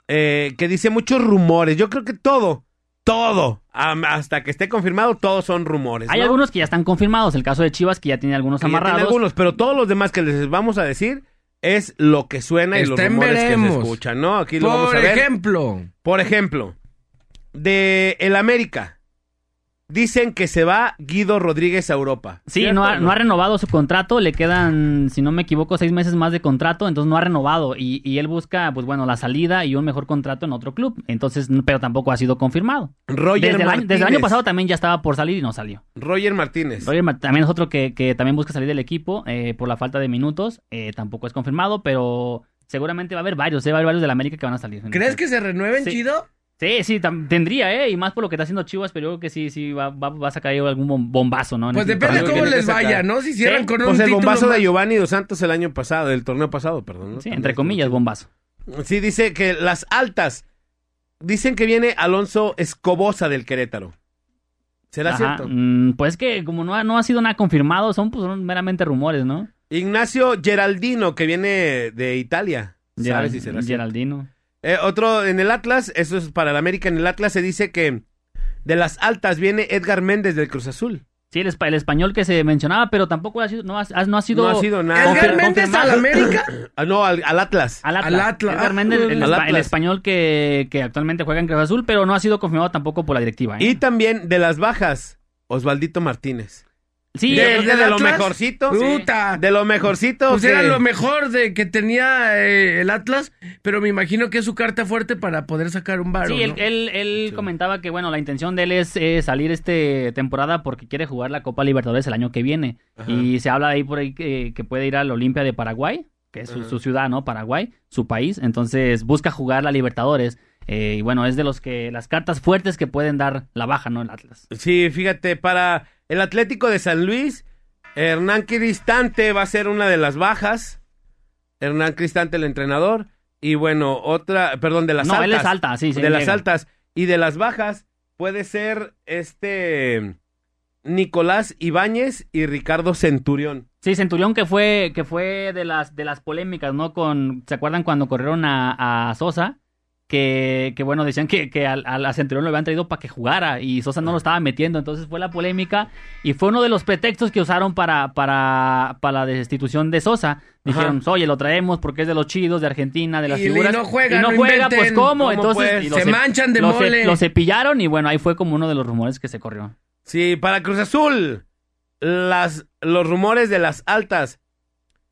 Speaker 1: eh, que dice muchos rumores. Yo creo que todo, todo, hasta que esté confirmado, todos son rumores.
Speaker 2: Hay
Speaker 1: ¿no?
Speaker 2: algunos que ya están confirmados, el caso de Chivas que ya tiene algunos
Speaker 1: Que ya tiene
Speaker 2: amarrados.
Speaker 1: algunos, pero todos los demás que les vamos a decir es lo que suena y los
Speaker 3: Está en
Speaker 1: rumores que se escuchan, ¿no? Aquí lo vamos
Speaker 3: Por
Speaker 1: a ver.
Speaker 3: ejemplo,
Speaker 1: Por ejemplo, de el América. Dicen que se va Guido Rodríguez a Europa.
Speaker 2: Sí,
Speaker 1: ¿Cierto
Speaker 2: no ha, no ha renovado su contrato, le quedan, si no me equivoco, seis meses más de contrato, entonces no ha renovado y, y él busca, pues bueno, la salida y un mejor contrato en otro club, entonces, pero tampoco ha sido confirmado.
Speaker 1: Roger
Speaker 2: Desde el, año,
Speaker 1: Martínez.
Speaker 2: desde el año pasado también ya estaba por salir y no salió.
Speaker 1: Roger Martínez.
Speaker 2: Roger también es otro que, que también busca salir del equipo eh, por la falta de minutos, eh, tampoco es confirmado, pero seguramente va a haber varios, eh, va a haber varios del América que van a salir.
Speaker 3: ¿crees que se renueven,
Speaker 2: Sí.
Speaker 3: chido?
Speaker 2: Sí, sí, tendría, ¿eh? Y más por lo que está haciendo Chivas, pero yo creo que sí, sí, va, va, va a sacar ahí algún bom- bombazo, ¿no? En
Speaker 3: Pues depende
Speaker 1: algo
Speaker 3: cómo les vaya, ¿no? Si cierran
Speaker 2: Sí.
Speaker 3: con un
Speaker 1: Pues el
Speaker 3: título
Speaker 1: bombazo
Speaker 3: más-
Speaker 1: de Giovanni Dos Santos el año pasado, el torneo pasado, perdón. ¿no?
Speaker 2: Sí,
Speaker 1: También
Speaker 2: entre comillas, bombazo.
Speaker 1: Sí, dice que las altas. Dicen que viene Alonso Escobosa del Querétaro. ¿Será
Speaker 2: Ajá,
Speaker 1: cierto?
Speaker 2: mm, pues que como no ha, no ha sido nada confirmado, son, pues, son meramente rumores, ¿no?
Speaker 1: Ignacio Geraldino, que viene de Italia. ¿Sabes
Speaker 2: Geral-
Speaker 1: si será cierto? Eh, otro en el Atlas, eso es para el América. En el Atlas se dice que de las altas viene Edgar Méndez del Cruz Azul.
Speaker 2: Sí, el, espa- el español que se mencionaba, pero tampoco ha sido, no ha, no ha sido...
Speaker 1: No ha sido nada.
Speaker 3: ¿Edgar Méndez al América? [COUGHS]
Speaker 1: Ah, no, al, al Atlas.
Speaker 2: Al Atlas.
Speaker 3: Al Atlas.
Speaker 2: Edgar Méndez, el,
Speaker 1: Al
Speaker 2: espa-
Speaker 1: Atlas.
Speaker 2: el español que, que actualmente juega en Cruz Azul, pero no ha sido confirmado tampoco por la directiva. ¿eh?
Speaker 1: Y también de las bajas, Osvaldito Martínez.
Speaker 2: Sí,
Speaker 1: de,
Speaker 3: ¿el
Speaker 1: de,
Speaker 3: del
Speaker 1: lo
Speaker 3: Atlas?
Speaker 1: mejorcito.
Speaker 3: Puta.
Speaker 1: De lo mejorcito.
Speaker 3: Pues
Speaker 1: que-
Speaker 3: era lo mejor de que tenía eh, el Atlas, pero me imagino que es su carta fuerte para poder sacar un varo,
Speaker 2: Sí, él,
Speaker 3: ¿no?
Speaker 2: él, él comentaba que, bueno, la intención de él es eh, salir este temporada porque quiere jugar la Copa Libertadores el año que viene.
Speaker 1: Ajá.
Speaker 2: Y se habla ahí por ahí que, que puede ir al Olimpia de Paraguay, que es su ciudad, ¿no? Paraguay, su país. Entonces busca jugar la Libertadores. Eh, y bueno, es de los que las cartas fuertes que pueden dar la baja, ¿no? El Atlas.
Speaker 1: Sí, fíjate, para el Atlético de San Luis, Hernán Cristante va a ser una de las bajas. Hernán Cristante, el entrenador. Y bueno, otra, perdón, de las
Speaker 2: no,
Speaker 1: altas.
Speaker 2: él es alta, sí, sí.
Speaker 1: de las
Speaker 2: llega.
Speaker 1: altas. Y de las bajas puede ser este Nicolás Ibáñez y Ricardo Centurión.
Speaker 2: Sí, Centurión que fue, que fue de las, de las polémicas, ¿no? Con, ¿se acuerdan cuando corrieron a, a Sosa? Que, que bueno, decían que, que al, al- Centurión lo habían traído para que jugara y Sosa no lo estaba metiendo, entonces fue la polémica y fue uno de los pretextos que usaron para, para, para la destitución de Sosa. Dijeron, oye, lo traemos porque es de los chidos, de Argentina, de las
Speaker 3: Y- y
Speaker 2: figuras.
Speaker 3: no juega,
Speaker 2: y no,
Speaker 3: no
Speaker 2: juega,
Speaker 3: inventen.
Speaker 2: pues ¿cómo?
Speaker 3: ¿Cómo,
Speaker 2: Entonces,
Speaker 3: pues? Se manchan de
Speaker 2: lo
Speaker 3: mole.
Speaker 2: Lo cepillaron y bueno, ahí fue como uno de los rumores que se corrió.
Speaker 1: Sí, para Cruz Azul, las, los rumores de las altas.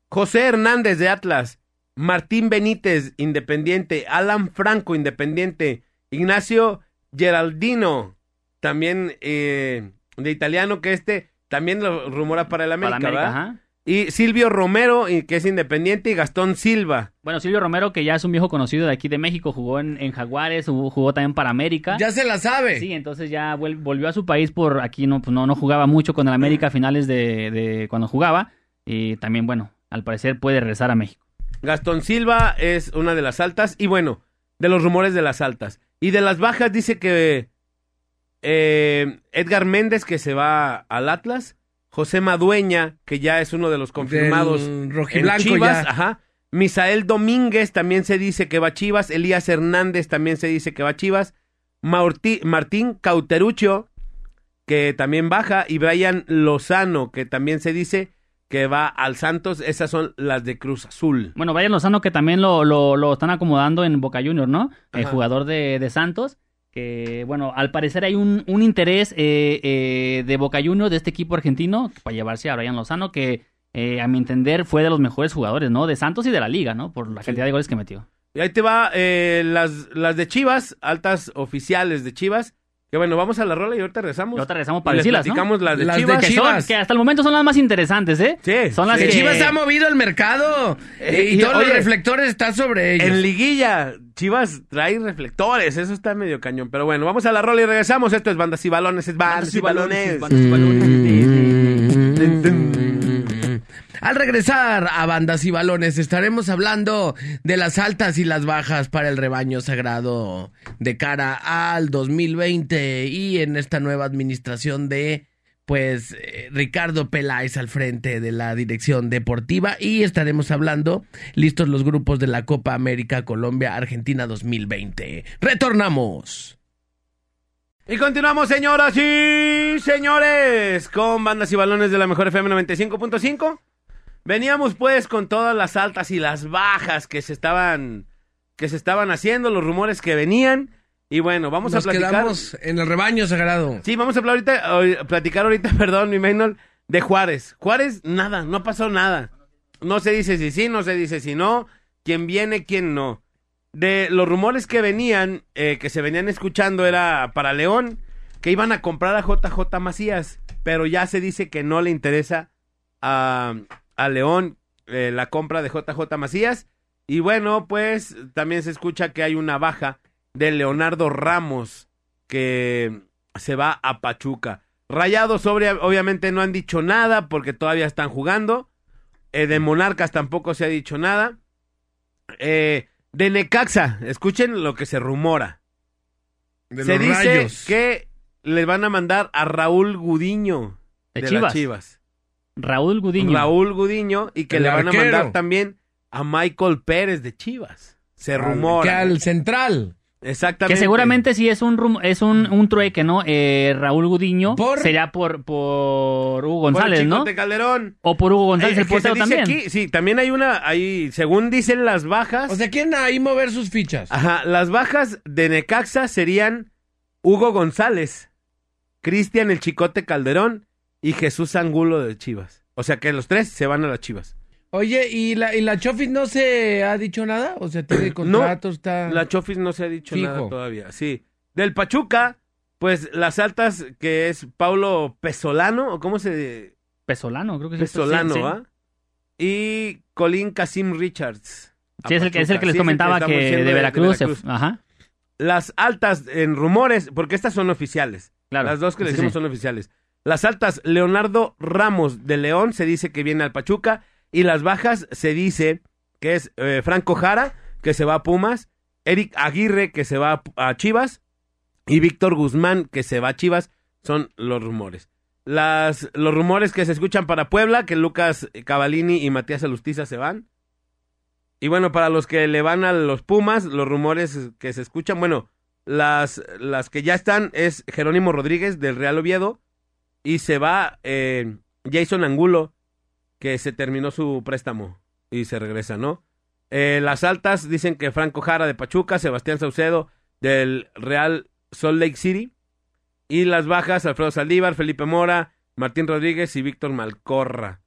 Speaker 1: José Hernández de Atlas, Martín Benítez, Independiente, Alan Franco, Independiente, Ignacio Geraldino, también eh, de italiano que este, también lo rumora para el América,
Speaker 2: Para América,
Speaker 1: ¿verdad?
Speaker 2: ajá.
Speaker 1: Y Silvio Romero, que es independiente, y Gastón Silva.
Speaker 2: Bueno, Silvio Romero, que ya es un viejo conocido de aquí de México, jugó en, en Jaguares, jugó, jugó también para América.
Speaker 3: Ya se la sabe.
Speaker 2: Sí, entonces ya volvió a su país por aquí no, pues no, no jugaba mucho con el América a finales de, de cuando jugaba. Y también, bueno, al parecer puede regresar a México.
Speaker 1: Gastón Silva es una de las altas. Y bueno, de los rumores de las altas. Y de las bajas dice que eh, Edgar Méndez, que se va al Atlas. José Madueña, que ya es uno de los confirmados
Speaker 3: Del
Speaker 1: en Chivas.
Speaker 3: ya.
Speaker 1: Ajá. Misael Domínguez también se dice que va a Chivas. Elías Hernández también se dice que va a Chivas. Maurti- Martín Cauterucho, que también baja. Y Brian Lozano, que también se dice que va al Santos. Esas son las de Cruz Azul.
Speaker 2: Bueno, Brian Lozano, que también lo, lo, lo están acomodando en Boca Juniors, ¿no? El jugador de, de Santos. Que, bueno, al parecer hay un, un interés eh, eh, de Boca Juniors, de este equipo argentino, para llevarse a Brian Lozano, que eh, a mi entender fue de los mejores jugadores, ¿no? De Santos y de la liga, ¿no? Por la
Speaker 1: Sí.
Speaker 2: cantidad de goles que metió.
Speaker 1: Y ahí te va eh, las, las de Chivas, altas oficiales de Chivas. Que bueno, vamos a la rola y ahorita regresamos.
Speaker 2: Y ahorita regresamos
Speaker 1: Y
Speaker 2: para decirlas, ¿no?
Speaker 1: las de
Speaker 3: Las de
Speaker 1: Chivas.
Speaker 2: Que, son- que hasta el momento son las más interesantes, ¿eh?
Speaker 1: Sí,
Speaker 2: Son las
Speaker 1: sí.
Speaker 3: Que. Chivas ha movido el mercado.
Speaker 1: Eh,
Speaker 3: y,
Speaker 1: y,
Speaker 3: todos
Speaker 1: oye,
Speaker 3: los reflectores están sobre ellos.
Speaker 1: En liguilla, Chivas trae reflectores, eso está medio cañón. Pero bueno, vamos a la rola y regresamos. Esto es Bandas y Balones, es Bandas, y Balones.
Speaker 2: Bandas y balones.
Speaker 3: Al regresar a Bandas y Balones estaremos hablando de las altas y las bajas para el rebaño sagrado de cara al 2020 y en esta nueva administración de pues eh, Ricardo Peláez al frente de la dirección deportiva y estaremos hablando listos los grupos de la Copa América Colombia Argentina 2020. Retornamos.
Speaker 1: Y continuamos, señoras y señores, con Bandas y Balones de la Mejor FM 95.5. Veníamos pues con todas las altas y las bajas que se estaban que se estaban haciendo, los rumores que venían. Y bueno, vamos
Speaker 3: Nos
Speaker 1: a platicar.
Speaker 3: quedamos en el rebaño sagrado.
Speaker 1: Sí, vamos a hablar ahorita, platicar ahorita, [LAUGHS] perdón, mi Maynol, de Juárez. Juárez, nada, no pasó nada. No se dice si sí, no se dice si no, quién viene, quién no. De los rumores que venían, eh, que se venían escuchando era para León, que iban a comprar a JJ Macías, pero ya se dice que no le interesa a, a León eh, la compra de JJ Macías. Y bueno, pues también se escucha que hay una baja de Leonardo Ramos, que se va a Pachuca. Rayados sobre, obviamente no han dicho nada porque todavía están jugando. Eh, de Monarcas tampoco se ha dicho nada. Eh, de Necaxa, escuchen lo que se rumora.
Speaker 3: De
Speaker 1: se
Speaker 3: los
Speaker 1: dice
Speaker 3: rayos.
Speaker 1: que le van a mandar a Raúl Gudiño
Speaker 2: De
Speaker 1: de,
Speaker 2: Chivas.
Speaker 1: las Chivas.
Speaker 2: Raúl Gudiño.
Speaker 1: Raúl Gudiño y que
Speaker 3: El
Speaker 1: le van
Speaker 3: arquero.
Speaker 1: a mandar también a Michael Pérez de Chivas. Se
Speaker 3: Al-
Speaker 1: rumora.
Speaker 3: Que al central.
Speaker 1: Exactamente.
Speaker 2: Que seguramente si es un rum- es un, un trueque, ¿no? Eh, Raúl Gudiño
Speaker 3: ¿Por?
Speaker 2: sería por, por Hugo
Speaker 1: Por el
Speaker 2: González, ¿no?
Speaker 1: Chicote Calderón.
Speaker 2: O por Hugo González,
Speaker 1: Eh,
Speaker 2: el
Speaker 1: que se
Speaker 2: portero
Speaker 1: dice
Speaker 2: también.
Speaker 1: aquí, sí, también hay una, hay, según dicen las bajas,
Speaker 3: O sea, ¿quién ahí mover sus fichas?
Speaker 1: ajá, las bajas de Necaxa serían Hugo González, Cristian el Chicote Calderón y Jesús Angulo de Chivas. O sea que los tres se van a las Chivas.
Speaker 3: Oye, ¿y la, ¿y la Chofis no se ha dicho nada? O sea, tiene [CLEARS THROAT] contrato, está...
Speaker 1: La Chofis no se ha dicho
Speaker 3: Fijo.
Speaker 1: nada todavía, sí. Del Pachuca, pues las altas que es Paulo Pesolano, o cómo se...
Speaker 2: Pesolano, creo que sí.
Speaker 1: Pesolano,
Speaker 2: sí, sí.
Speaker 1: ¿ah? Y Colin Casim Richards.
Speaker 2: Sí, es el, que- es el que les.
Speaker 1: Sí, es
Speaker 2: comentaba que de Veracruz. se- Ajá,
Speaker 1: Las altas en rumores, porque estas son oficiales.
Speaker 2: claro.
Speaker 1: Las dos que le
Speaker 2: Sí,
Speaker 1: decimos
Speaker 2: sí.
Speaker 1: son oficiales. Las altas, Leonardo Ramos de León se dice que viene al Pachuca. Y las bajas se dice que es eh, Franco Jara, que se va a Pumas. Eric Aguirre, que se va a, Chivas. Y Víctor Guzmán, que se va a Chivas. Son los rumores. Las, los rumores que se escuchan para Puebla, que Lucas Cavalini y Matías Alustiza se van. Y bueno, para los que le van a los Pumas, los rumores que se escuchan, bueno, las, las que ya están es Jerónimo Rodríguez del Real Oviedo y se va eh, Jason Angulo, que se terminó su préstamo y se regresa, ¿no? Eh, las altas dicen que Franco Jara de Pachuca, Sebastián Saucedo del Real Salt Lake City y las bajas Alfredo Saldívar, Felipe Mora, Martín Rodríguez y Víctor Malcorra.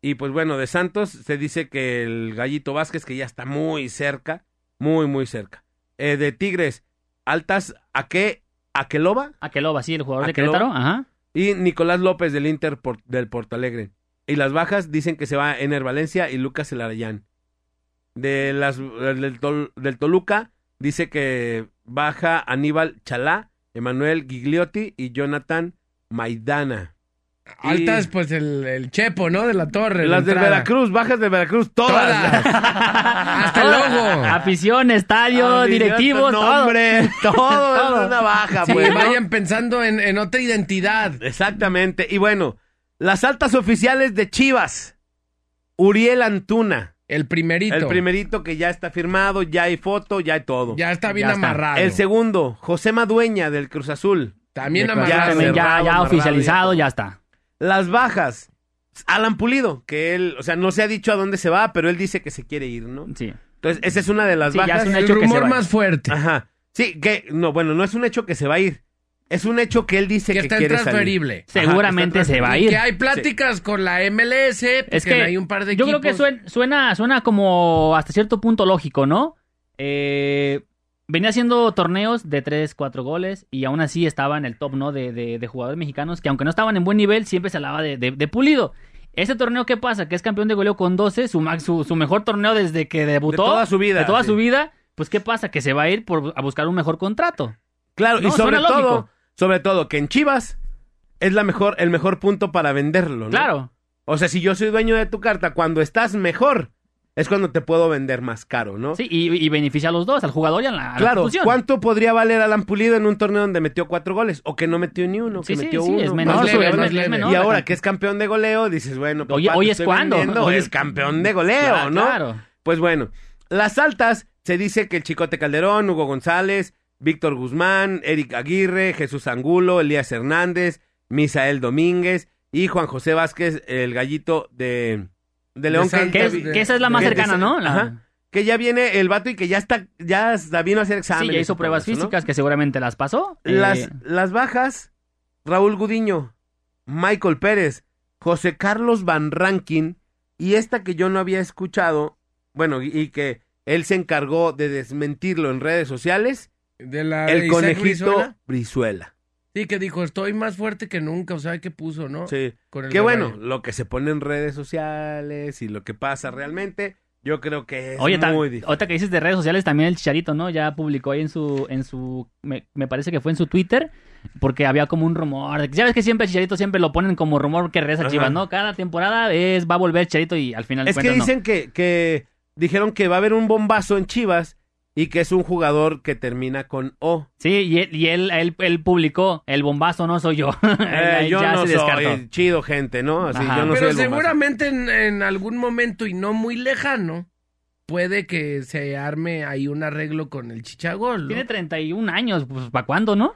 Speaker 1: Y pues bueno, de Santos se dice que el Gallito Vázquez, que ya está muy cerca, muy, muy cerca. Eh, de Tigres, altas, ¿a qué? ¿Aqueloba?
Speaker 2: Aqueloba, sí, el jugador de. Querétaro. Ajá.
Speaker 1: Y Nicolás López del Inter del Porto Alegre. Y las bajas dicen que se va Ener Valencia y Lucas Elarayán. De las, del, Tol- del Toluca dice que baja Aníbal Chalá, Emanuel Gigliotti y Jonathan Maidana.
Speaker 3: Altas, pues el, el Chepo, ¿no? De la torre. la
Speaker 1: Las del
Speaker 3: entrada.
Speaker 1: Veracruz, bajas del Veracruz, todas.
Speaker 3: Todas. [LAUGHS] Hasta el logo.
Speaker 2: Afición, estadio, directivos, todo.
Speaker 1: nombre, [LAUGHS] todo,
Speaker 2: Todo.
Speaker 1: es una baja,
Speaker 3: Sí,
Speaker 1: pues, ¿no?
Speaker 3: vayan pensando en, en otra identidad.
Speaker 1: Exactamente. Y bueno, las altas oficiales de Chivas. Uriel Antuna.
Speaker 3: El primerito.
Speaker 1: El primerito que ya está firmado, ya hay foto, ya hay todo.
Speaker 3: Ya está bien
Speaker 2: Ya está.
Speaker 3: amarrado.
Speaker 1: El segundo, José Madueña del Cruz Azul.
Speaker 3: También
Speaker 2: Ya,
Speaker 3: amarrado.
Speaker 2: ya, ya
Speaker 1: amarrado,
Speaker 2: oficializado,
Speaker 1: ya
Speaker 2: ya está.
Speaker 1: Las bajas. Alan Pulido, que él, o sea, no se ha dicho a dónde se va, pero él dice que se quiere ir, ¿no?
Speaker 2: Sí.
Speaker 1: Entonces, esa es una de las
Speaker 2: Sí, ya
Speaker 1: bajas.
Speaker 2: es un
Speaker 3: el
Speaker 2: hecho que se
Speaker 3: rumor
Speaker 2: vaya.
Speaker 3: más fuerte.
Speaker 1: Ajá. Sí, que, no, bueno, no es un hecho que se va a ir. Es un hecho que él dice
Speaker 3: que
Speaker 1: que,
Speaker 3: está
Speaker 1: quiere salir. Ajá,
Speaker 2: Seguramente
Speaker 1: está
Speaker 2: se va a
Speaker 3: Y
Speaker 2: ir.
Speaker 3: que hay pláticas con la MLS,
Speaker 2: Es
Speaker 3: porque
Speaker 2: que
Speaker 3: hay un par de
Speaker 2: yo
Speaker 3: equipos.
Speaker 2: creo que suena, suena, suena como hasta cierto punto lógico, ¿no? Eh, venía haciendo torneos de 3, 4 goles y aún así estaba en el top, ¿no? De, de- de jugadores mexicanos que aunque no estaban en buen nivel, siempre se hablaba de, de- Pulido. Ese torneo, ¿qué pasa? Que es campeón de goleo con 12, su, su, su mejor torneo desde que debutó.
Speaker 1: De toda su vida,
Speaker 2: De toda
Speaker 1: sí.
Speaker 2: su vida. Pues, ¿qué pasa? Que se va a ir por, a buscar un mejor contrato.
Speaker 1: Claro,
Speaker 2: No,
Speaker 1: y sobre todo,
Speaker 2: lógico.
Speaker 1: sobre todo que en Chivas es la mejor, el mejor punto para venderlo, ¿no?
Speaker 2: Claro.
Speaker 1: O sea, si yo soy dueño de tu carta, cuando estás mejor, es cuando te puedo vender más caro, ¿no?
Speaker 2: Sí, y, y beneficia a los dos, al jugador y a la, a la
Speaker 1: Claro. ¿cuánto podría valer Alan Pulido en un torneo donde metió cuatro goles? O que no metió ni uno, que
Speaker 2: Sí, sí,
Speaker 1: metió
Speaker 2: sí,
Speaker 1: uno.
Speaker 2: es menor,
Speaker 3: Más
Speaker 2: su-
Speaker 3: leve,
Speaker 2: es-
Speaker 3: más
Speaker 2: es
Speaker 3: leve.
Speaker 2: menor
Speaker 1: y ahora que es campeón de goleo, dices, bueno, papá,
Speaker 2: hoy es cuando, hoy
Speaker 1: es
Speaker 2: es-
Speaker 1: campeón de goleo,
Speaker 2: Claro,
Speaker 1: ¿no?
Speaker 2: claro.
Speaker 1: Pues bueno, las altas se dice que el Chicote Calderón, Hugo González, Víctor Guzmán, Eric Aguirre, Jesús Angulo, Elías Hernández, Misael Domínguez y Juan José Vázquez, el gallito de, de León.
Speaker 2: Que, es- que esa es la más
Speaker 1: de-
Speaker 2: cercana, ¿no? La-
Speaker 1: Ajá. Que ya viene el vato y que ya está, ya vino a hacer
Speaker 2: Sí,
Speaker 1: exámenes.
Speaker 2: ya
Speaker 1: y
Speaker 2: hizo pruebas
Speaker 1: eso, ¿no?
Speaker 2: físicas que seguramente las pasó.
Speaker 1: Las,
Speaker 2: Eh,
Speaker 1: las bajas, Raúl Gudiño, Michael Pérez, José Carlos Van Rankin y esta que yo no había escuchado, bueno, y, y que él se encargó de desmentirlo en redes sociales,
Speaker 3: De la
Speaker 1: el conejito
Speaker 3: Brizuela. Sí, que dijo, estoy más fuerte que nunca. O sea, ¿qué puso, no?
Speaker 1: Sí.
Speaker 3: Con el
Speaker 1: Qué bueno, lo que se pone en redes sociales y lo que pasa realmente, yo creo que es
Speaker 2: Oye,
Speaker 1: muy difícil.
Speaker 2: ahorita que dices de redes sociales, también el Chicharito, ¿no? Ya publicó ahí en su, en su, me, me parece que fue en su Twitter, porque había como un rumor. de que- Ya ves que siempre el Chicharito siempre lo ponen como rumor que regresa. Chivas, ¿no? Cada temporada es, va a volver Chicharito y al final de
Speaker 1: Es que
Speaker 2: cuentas no.
Speaker 1: dicen que, que dijeron que va a haber un bombazo en Chivas y que es un jugador que termina con O.
Speaker 2: Sí, y él, y él, él, él publicó, el bombazo no soy yo. [LAUGHS]
Speaker 1: Eh, yo
Speaker 2: ya
Speaker 1: no
Speaker 2: descartó.
Speaker 1: soy chido, gente, ¿no? Así, yo no
Speaker 3: Pero
Speaker 1: soy
Speaker 3: seguramente en, en algún momento y no muy lejano, puede que se arme ahí un arreglo con el Chichagol. ¿no?
Speaker 2: Tiene 31 años, pues ¿para cuándo, no?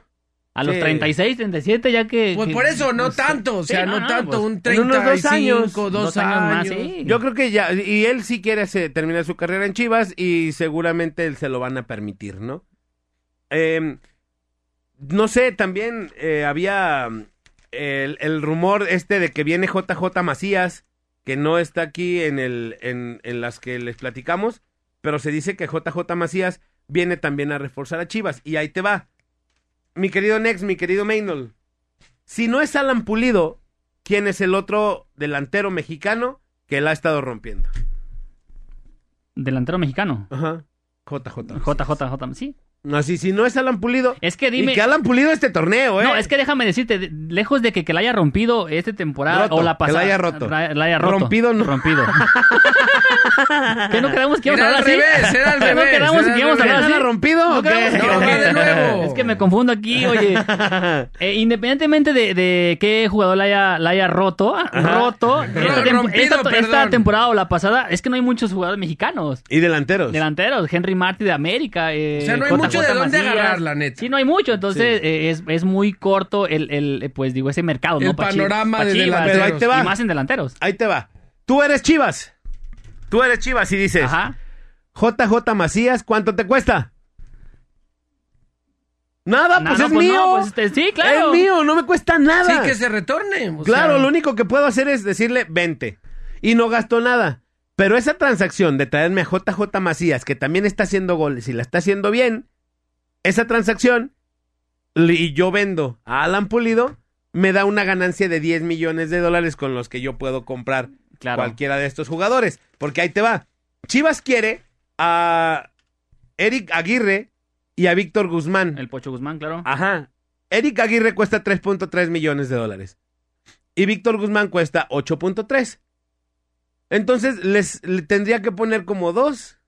Speaker 2: A los
Speaker 1: Sí.
Speaker 2: 36, 37 ya que...
Speaker 3: Pues
Speaker 2: que-
Speaker 3: por eso, no
Speaker 2: pues,
Speaker 3: tanto, o
Speaker 2: sí,
Speaker 3: sea, no, tanto,
Speaker 2: pues,
Speaker 3: un
Speaker 1: en
Speaker 3: 35,
Speaker 1: unos dos años,
Speaker 3: dos,
Speaker 2: dos años más, sí.
Speaker 1: Yo creo que ya, y él sí quiere se- terminar su carrera en Chivas y seguramente él se lo van a permitir, ¿no? Eh, no sé, también eh, había mm, el, el rumor este de que viene JJ Macías, que no está aquí en, el, en, en las que les platicamos, pero se dice que JJ Macías viene también a reforzar a Chivas. Y ahí te va. Mi querido Nex, mi querido Maynol. Si no es Alan Pulido, ¿quién es el otro delantero mexicano que la ha estado rompiendo?
Speaker 2: Delantero mexicano.
Speaker 1: Ajá. JJ.
Speaker 2: JJJ, sí.
Speaker 1: Así, si no es Alan Pulido.
Speaker 2: Es que dime...
Speaker 1: Y que Alan Pulido este torneo, ¿eh?
Speaker 2: No, es que déjame decirte, de- lejos de que, que la haya rompido esta temporada
Speaker 1: Roto,
Speaker 2: o la
Speaker 1: que
Speaker 2: pasada.
Speaker 1: la haya roto.
Speaker 2: ra- La haya roto.
Speaker 1: Rompido no.
Speaker 2: Rompido. [LAUGHS] ¿Qué no quedamos que íbamos a
Speaker 3: Era
Speaker 2: hablar
Speaker 3: al
Speaker 2: así?
Speaker 3: revés, era al
Speaker 2: ¿Qué [LAUGHS] no
Speaker 3: revés,
Speaker 2: quedamos que íbamos a
Speaker 3: revés.
Speaker 2: hablar así?
Speaker 1: ¿Nada rompido?
Speaker 2: ¿No quedamos que-
Speaker 3: No, de nuevo.
Speaker 2: Es que me confundo aquí, oye. [LAUGHS] Eh, independientemente de, de qué jugador la haya, la haya roto, roto, esta, tem-
Speaker 3: rompido,
Speaker 2: esta- esta temporada o la pasada, es que no hay muchos jugadores mexicanos.
Speaker 1: Y delanteros.
Speaker 2: Delanteros, Henry Martí de América. eh,
Speaker 3: O sea, no hay mucho de dónde
Speaker 2: Macías.
Speaker 3: agarrar, la neta.
Speaker 2: Sí, no hay mucho, entonces eh, es, es muy corto el, el, pues digo, ese mercado,
Speaker 3: El panorama
Speaker 2: pa'
Speaker 3: de
Speaker 2: Chivas,
Speaker 1: Pero ahí te va.
Speaker 2: Y más en delanteros.
Speaker 1: Ahí te va. Tú eres Chivas. Tú eres Chivas y dices,
Speaker 2: Ajá.
Speaker 1: JJ Macías, ¿cuánto te cuesta? Nada,
Speaker 2: No,
Speaker 1: pues
Speaker 2: no,
Speaker 1: es
Speaker 2: pues no,
Speaker 1: mío.
Speaker 2: pues, este, sí, claro.
Speaker 1: Es mío, no me cuesta nada.
Speaker 3: Sí, que se retorne. o
Speaker 1: Claro,
Speaker 3: sea,
Speaker 1: lo único que puedo hacer es decirle 20. Y no gasto nada. Pero esa transacción de traerme a JJ Macías, que también está haciendo goles y la está haciendo bien, esa transacción, y yo vendo a Alan Pulido, me da una ganancia de 10 millones de dólares con los que yo puedo comprar
Speaker 2: Claro.
Speaker 1: cualquiera de estos jugadores. Porque ahí te va. Chivas quiere a Eric Aguirre y a Víctor Guzmán.
Speaker 2: El Pocho Guzmán, claro.
Speaker 1: Ajá. Eric Aguirre cuesta 3.3 millones de dólares. Y Víctor Guzmán cuesta 8.3. Entonces les le tendría que poner como dos.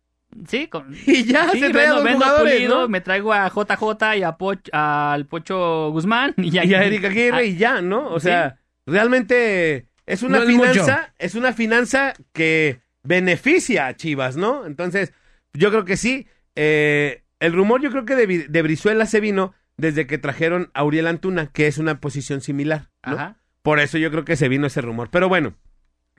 Speaker 2: Sí, con... [LAUGHS]
Speaker 1: Y ya
Speaker 2: Sí,
Speaker 1: se trae a
Speaker 2: vendo,
Speaker 1: dos
Speaker 2: vendo a
Speaker 1: jugadores,
Speaker 2: Pulido,
Speaker 1: ¿no?
Speaker 2: me traigo a JJ y a Poch- al Pocho Guzmán. Y a,
Speaker 1: Y a [LAUGHS] Eric Aguirre
Speaker 2: Ah,
Speaker 1: y ya, ¿no? O sea, realmente es una
Speaker 3: No
Speaker 1: finanza, es una finanza que beneficia a Chivas, ¿no? Entonces, yo creo que sí. Eh, el rumor yo creo que de, de Brizuela se vino desde que trajeron a Uriel Antuna, que es una posición similar, ¿no?
Speaker 2: Ajá.
Speaker 1: Por eso yo creo que se vino ese rumor. Pero bueno,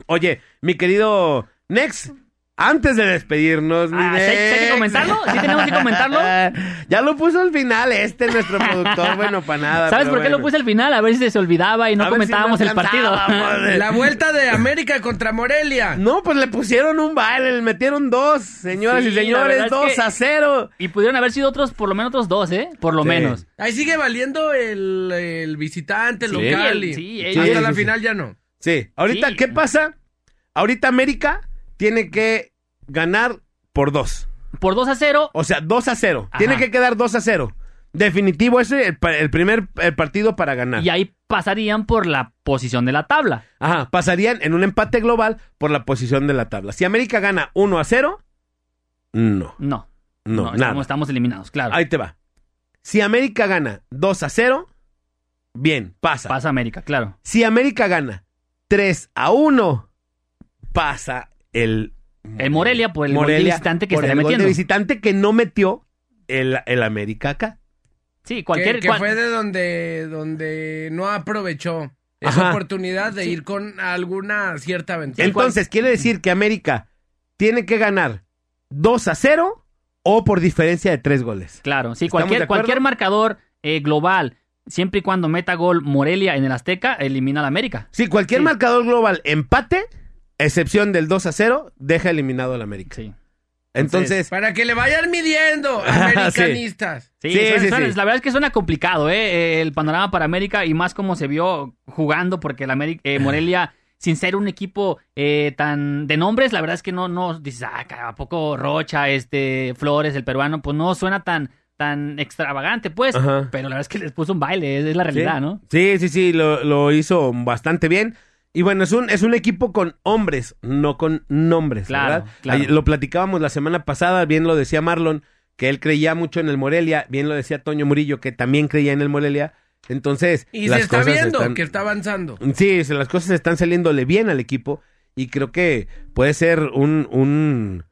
Speaker 1: oye, mi querido Nex, antes de despedirnos, mi
Speaker 2: Ah, ¿sí hay- sí hay que comentarlo? ¿Sí tenemos que comentarlo? [LAUGHS]
Speaker 1: ya lo puso al final este, nuestro productor, [LAUGHS] bueno, para nada.
Speaker 2: ¿Sabes por qué lo puse al final? A ver si se olvidaba y no
Speaker 1: si
Speaker 2: comentábamos el partido. [LAUGHS]
Speaker 3: La vuelta de América contra Morelia.
Speaker 1: No, pues le pusieron un baile, le metieron dos, señoras
Speaker 2: Sí,
Speaker 1: y señores,
Speaker 2: es
Speaker 1: dos
Speaker 2: que-
Speaker 1: a cero.
Speaker 2: y pudieron haber sido otros, por lo menos otros dos, ¿eh? Por lo
Speaker 1: Sí.
Speaker 2: menos.
Speaker 3: Ahí sigue valiendo el, el visitante, el
Speaker 2: Sí,
Speaker 3: local.
Speaker 2: el-
Speaker 3: y-
Speaker 2: sí,
Speaker 3: hasta
Speaker 1: sí,
Speaker 3: la
Speaker 1: sí,
Speaker 3: final ya no.
Speaker 1: Sí, ahorita,
Speaker 2: Sí.
Speaker 1: ¿qué pasa? Ahorita América tiene que ganar por dos.
Speaker 2: Por 2 a 0,
Speaker 1: O sea, 2 a 0.
Speaker 2: Ajá.
Speaker 1: Tiene que quedar 2 a 0. Definitivo ese el, el primer el partido para ganar.
Speaker 2: y ahí pasarían por la posición de la tabla.
Speaker 1: Ajá, pasarían en un empate global por la posición de la tabla. Si América gana 1 a 0, no,
Speaker 2: No.
Speaker 1: no,
Speaker 2: no,
Speaker 1: nada.
Speaker 2: estamos, estamos eliminados, claro.
Speaker 1: Ahí te va. Si América gana 2 a 0, bien, pasa.
Speaker 2: Pasa América, claro.
Speaker 1: Si América gana 3 a 1, pasa el
Speaker 2: El Morelia por el gol de visitante que
Speaker 1: por
Speaker 2: estaría
Speaker 1: el gol de
Speaker 2: metiendo.
Speaker 1: visitante que no metió el, el América acá.
Speaker 2: Sí, cualquier.
Speaker 3: que, que
Speaker 2: cual-
Speaker 3: fue de donde, donde no aprovechó esa
Speaker 1: Ajá.
Speaker 3: oportunidad de ir con alguna cierta ventaja.
Speaker 1: Entonces, quiere decir que América tiene que ganar 2 a 0 o por diferencia de 3 goles.
Speaker 2: Claro, sí,
Speaker 1: ¿Estamos de
Speaker 2: cualquier, cualquier marcador eh, global, siempre y cuando meta gol Morelia en el Azteca, elimina al América.
Speaker 1: Si cualquier
Speaker 2: Sí.
Speaker 1: marcador global empate, excepción del 2 a 0, deja eliminado al América.
Speaker 2: Sí.
Speaker 1: Entonces,
Speaker 3: Para que le vayan midiendo, [LAUGHS] americanistas.
Speaker 2: Sí,
Speaker 1: Sí,
Speaker 2: suena-
Speaker 1: sí,
Speaker 2: suena-
Speaker 1: sí.
Speaker 2: la verdad es que suena complicado, ¿eh? Eh, El panorama para América y más como se vio jugando, porque el América, eh, Morelia, [LAUGHS] sin ser un equipo eh, tan de nombres, la verdad es que no, no, dices, ah, cara, ¿a poco Rocha, este, Flores, el peruano? Pues no suena tan, tan extravagante, pues,
Speaker 1: Ajá.
Speaker 2: pero la verdad es que les puso un baile, es, es la realidad,
Speaker 1: sí,
Speaker 2: ¿no?
Speaker 1: Sí, sí, sí, lo, lo hizo bastante bien. Y bueno, es un, es un equipo con hombres, no con nombres,
Speaker 2: Claro,
Speaker 1: ¿verdad?
Speaker 2: claro.
Speaker 1: Lo platicábamos la semana pasada, bien lo decía Marlon, que él creía mucho en el Morelia, bien lo decía Toño Murillo, que también creía en el Morelia. Entonces,
Speaker 3: Y
Speaker 1: las
Speaker 3: se está
Speaker 1: cosas
Speaker 3: viendo
Speaker 1: están-
Speaker 3: que está avanzando.
Speaker 1: Sí, las cosas están saliéndole bien al equipo y creo que puede ser un, un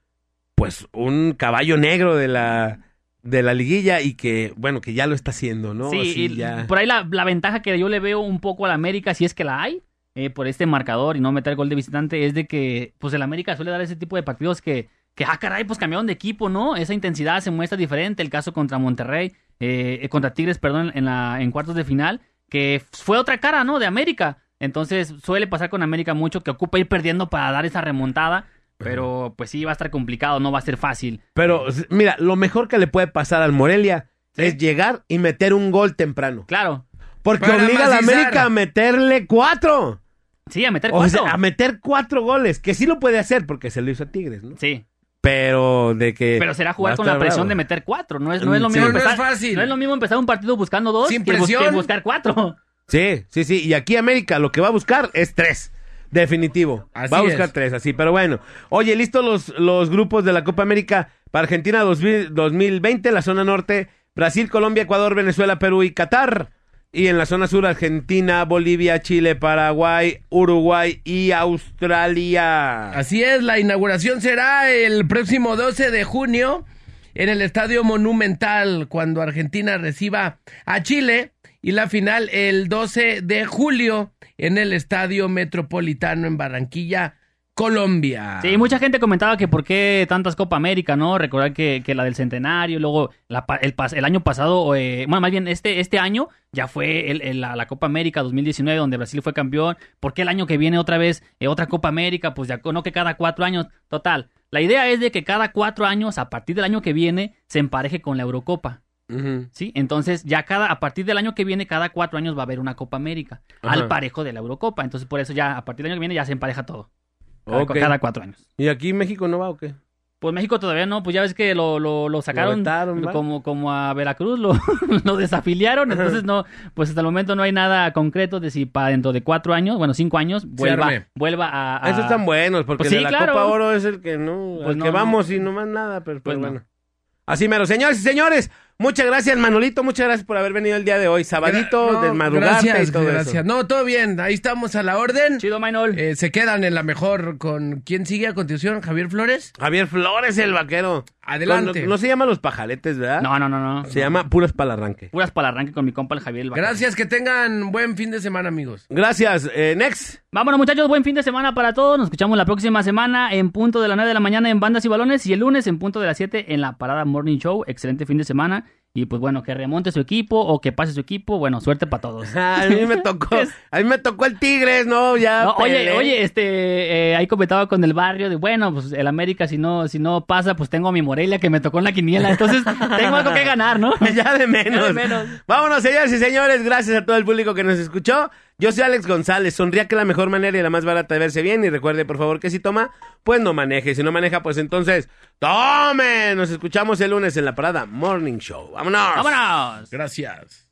Speaker 1: pues un caballo negro de la de la liguilla y que bueno que ya lo está haciendo, ¿no?
Speaker 2: Sí,
Speaker 1: Así
Speaker 2: y
Speaker 1: ya.
Speaker 2: por ahí la, la ventaja que yo le veo un poco al América, si es que la hay, eh, por este marcador y no meter gol de visitante, es de que pues el América suele dar ese tipo de partidos que, que ah, caray, pues cambiaron de equipo, ¿no? Esa intensidad se muestra diferente. El caso contra Monterrey, eh, contra Tigres, perdón, en, la, en cuartos de final, que fue otra cara, ¿no? De América. Entonces suele pasar con América mucho que ocupa ir perdiendo para dar esa remontada. Pero pues sí, va a estar complicado, no va a ser fácil.
Speaker 1: Pero mira, lo mejor que le puede pasar al Morelia
Speaker 2: Sí.
Speaker 1: es llegar y meter un gol temprano,
Speaker 2: Claro,
Speaker 1: porque
Speaker 3: Para
Speaker 1: obliga a la
Speaker 3: macizar.
Speaker 1: América a meterle cuatro.
Speaker 2: sí, a meter
Speaker 1: O
Speaker 2: cuatro.
Speaker 1: sea, a meter cuatro goles, que sí lo puede hacer porque se lo hizo a Tigres, ¿no?
Speaker 2: Sí,
Speaker 1: Pero de que
Speaker 2: Pero será
Speaker 1: va
Speaker 2: jugar
Speaker 1: a
Speaker 2: con la
Speaker 1: estar
Speaker 2: presión
Speaker 1: bravo.
Speaker 2: de meter cuatro. No es, no es lo
Speaker 1: Sí.
Speaker 2: mismo
Speaker 3: No, no es
Speaker 2: empezar.
Speaker 3: fácil.
Speaker 2: no es lo mismo empezar un partido buscando dos
Speaker 3: Sin
Speaker 2: que, bus-
Speaker 3: presión.
Speaker 2: que buscar cuatro.
Speaker 1: Sí, sí, sí. Y aquí América lo que va a buscar es tres. Definitivo.
Speaker 3: Así
Speaker 1: va a buscar
Speaker 3: es.
Speaker 1: tres, así. Pero bueno. Oye, listos los, los grupos de la Copa América para Argentina 2000 2020, la zona norte, Brasil, Colombia, Ecuador, Venezuela, Perú y Qatar. Y en la zona sur, Argentina, Bolivia, Chile, Paraguay, Uruguay y Australia.
Speaker 3: Así es, la inauguración será el próximo 12 de junio en el Estadio Monumental cuando Argentina reciba a Chile y la final el 12 de julio en el Estadio Metropolitano en Barranquilla, Colombia.
Speaker 2: Sí, mucha gente comentaba que por qué tantas Copa América, ¿no? Recordar que, que la del centenario, luego la el, el año pasado, eh, bueno, más bien este, este año ya fue el- el- la, la Copa América 2019 donde Brasil fue campeón. ¿Por qué el año que viene otra vez eh, otra Copa América? Pues ya no que cada cuatro años. Total, la idea es de que cada cuatro años, a partir del año que viene, se empareje con la Eurocopa. ¿sí? Entonces, ya cada, a partir del año que viene, cada cuatro años va a haber una Copa América,
Speaker 1: Ajá.
Speaker 2: al parejo de la Eurocopa. Entonces, por eso ya, a partir del año que viene, ya se empareja todo. Cada, cada cuatro años.
Speaker 1: ¿Y aquí México no va o qué?
Speaker 2: Pues México todavía no, pues ya ves que lo, lo, lo sacaron como, como a Veracruz, lo, [LAUGHS] lo desafiliaron, entonces no, pues hasta el momento no hay nada concreto de si para dentro de cuatro años, bueno, cinco años, vuelva, vuelva a, a-
Speaker 1: Esos están buenos, porque
Speaker 2: Pues sí,
Speaker 1: de la
Speaker 2: claro.
Speaker 1: Copa Oro es el que no,
Speaker 2: Pues
Speaker 1: al
Speaker 2: no,
Speaker 1: que
Speaker 2: no.
Speaker 1: vamos y no más nada, pero,
Speaker 2: Pues
Speaker 1: pero
Speaker 2: no.
Speaker 1: bueno. Así mero. Señores y señores, muchas gracias, Manolito, muchas gracias por haber venido el día de hoy. Sabadito,
Speaker 3: No,
Speaker 1: desmadrugarte
Speaker 3: gracias,
Speaker 1: y todo
Speaker 3: gracias.
Speaker 1: eso.
Speaker 3: No, todo bien. Ahí estamos a la orden.
Speaker 2: Chido, Maynol.
Speaker 3: Eh, se quedan en la mejor con... ¿Quién sigue a continuación? ¿Javier Flores?
Speaker 1: Javier Flores, el vaquero.
Speaker 3: Adelante.
Speaker 1: Con- no se llama Los Pajaletes, ¿verdad?
Speaker 2: No, no, no, no.
Speaker 1: Se llama Puras para el Arranque.
Speaker 2: Puras para el arranque con mi compa el Javier. el.
Speaker 3: Gracias, que tengan buen fin de semana, amigos.
Speaker 1: Gracias. Eh, next.
Speaker 2: Vámonos, muchachos. Buen fin de semana para todos. Nos escuchamos la próxima semana en punto de la 9 de la mañana en Bandas y Balones y el lunes en punto de las 7 en la Parada Morning Show. Excelente fin de semana. Y pues bueno, que remonte su equipo o que pase su equipo. Bueno, suerte para todos. [LAUGHS]
Speaker 1: A mí me tocó, [LAUGHS] a mí me tocó el Tigres, ¿no? Ya.
Speaker 2: No, oye, oye, este, eh, ahí comentaba con el barrio de, bueno, pues el América si no, si no pasa, pues tengo a mi Morelia que me tocó en la quiniela, entonces [LAUGHS] tengo algo que ganar, ¿no?
Speaker 1: Ya de menos.
Speaker 2: Ya de menos.
Speaker 1: Vámonos, señores y señores. Gracias a todo el público que nos escuchó. Yo soy Alex González. Sonría que la mejor manera y la más barata de verse bien. Y recuerde, por favor, que si toma, pues no maneje. Si no maneja, pues entonces, ¡tome! Nos escuchamos el lunes en la parada Morning Show. ¡Vámonos!
Speaker 2: ¡Vámonos!
Speaker 3: Gracias.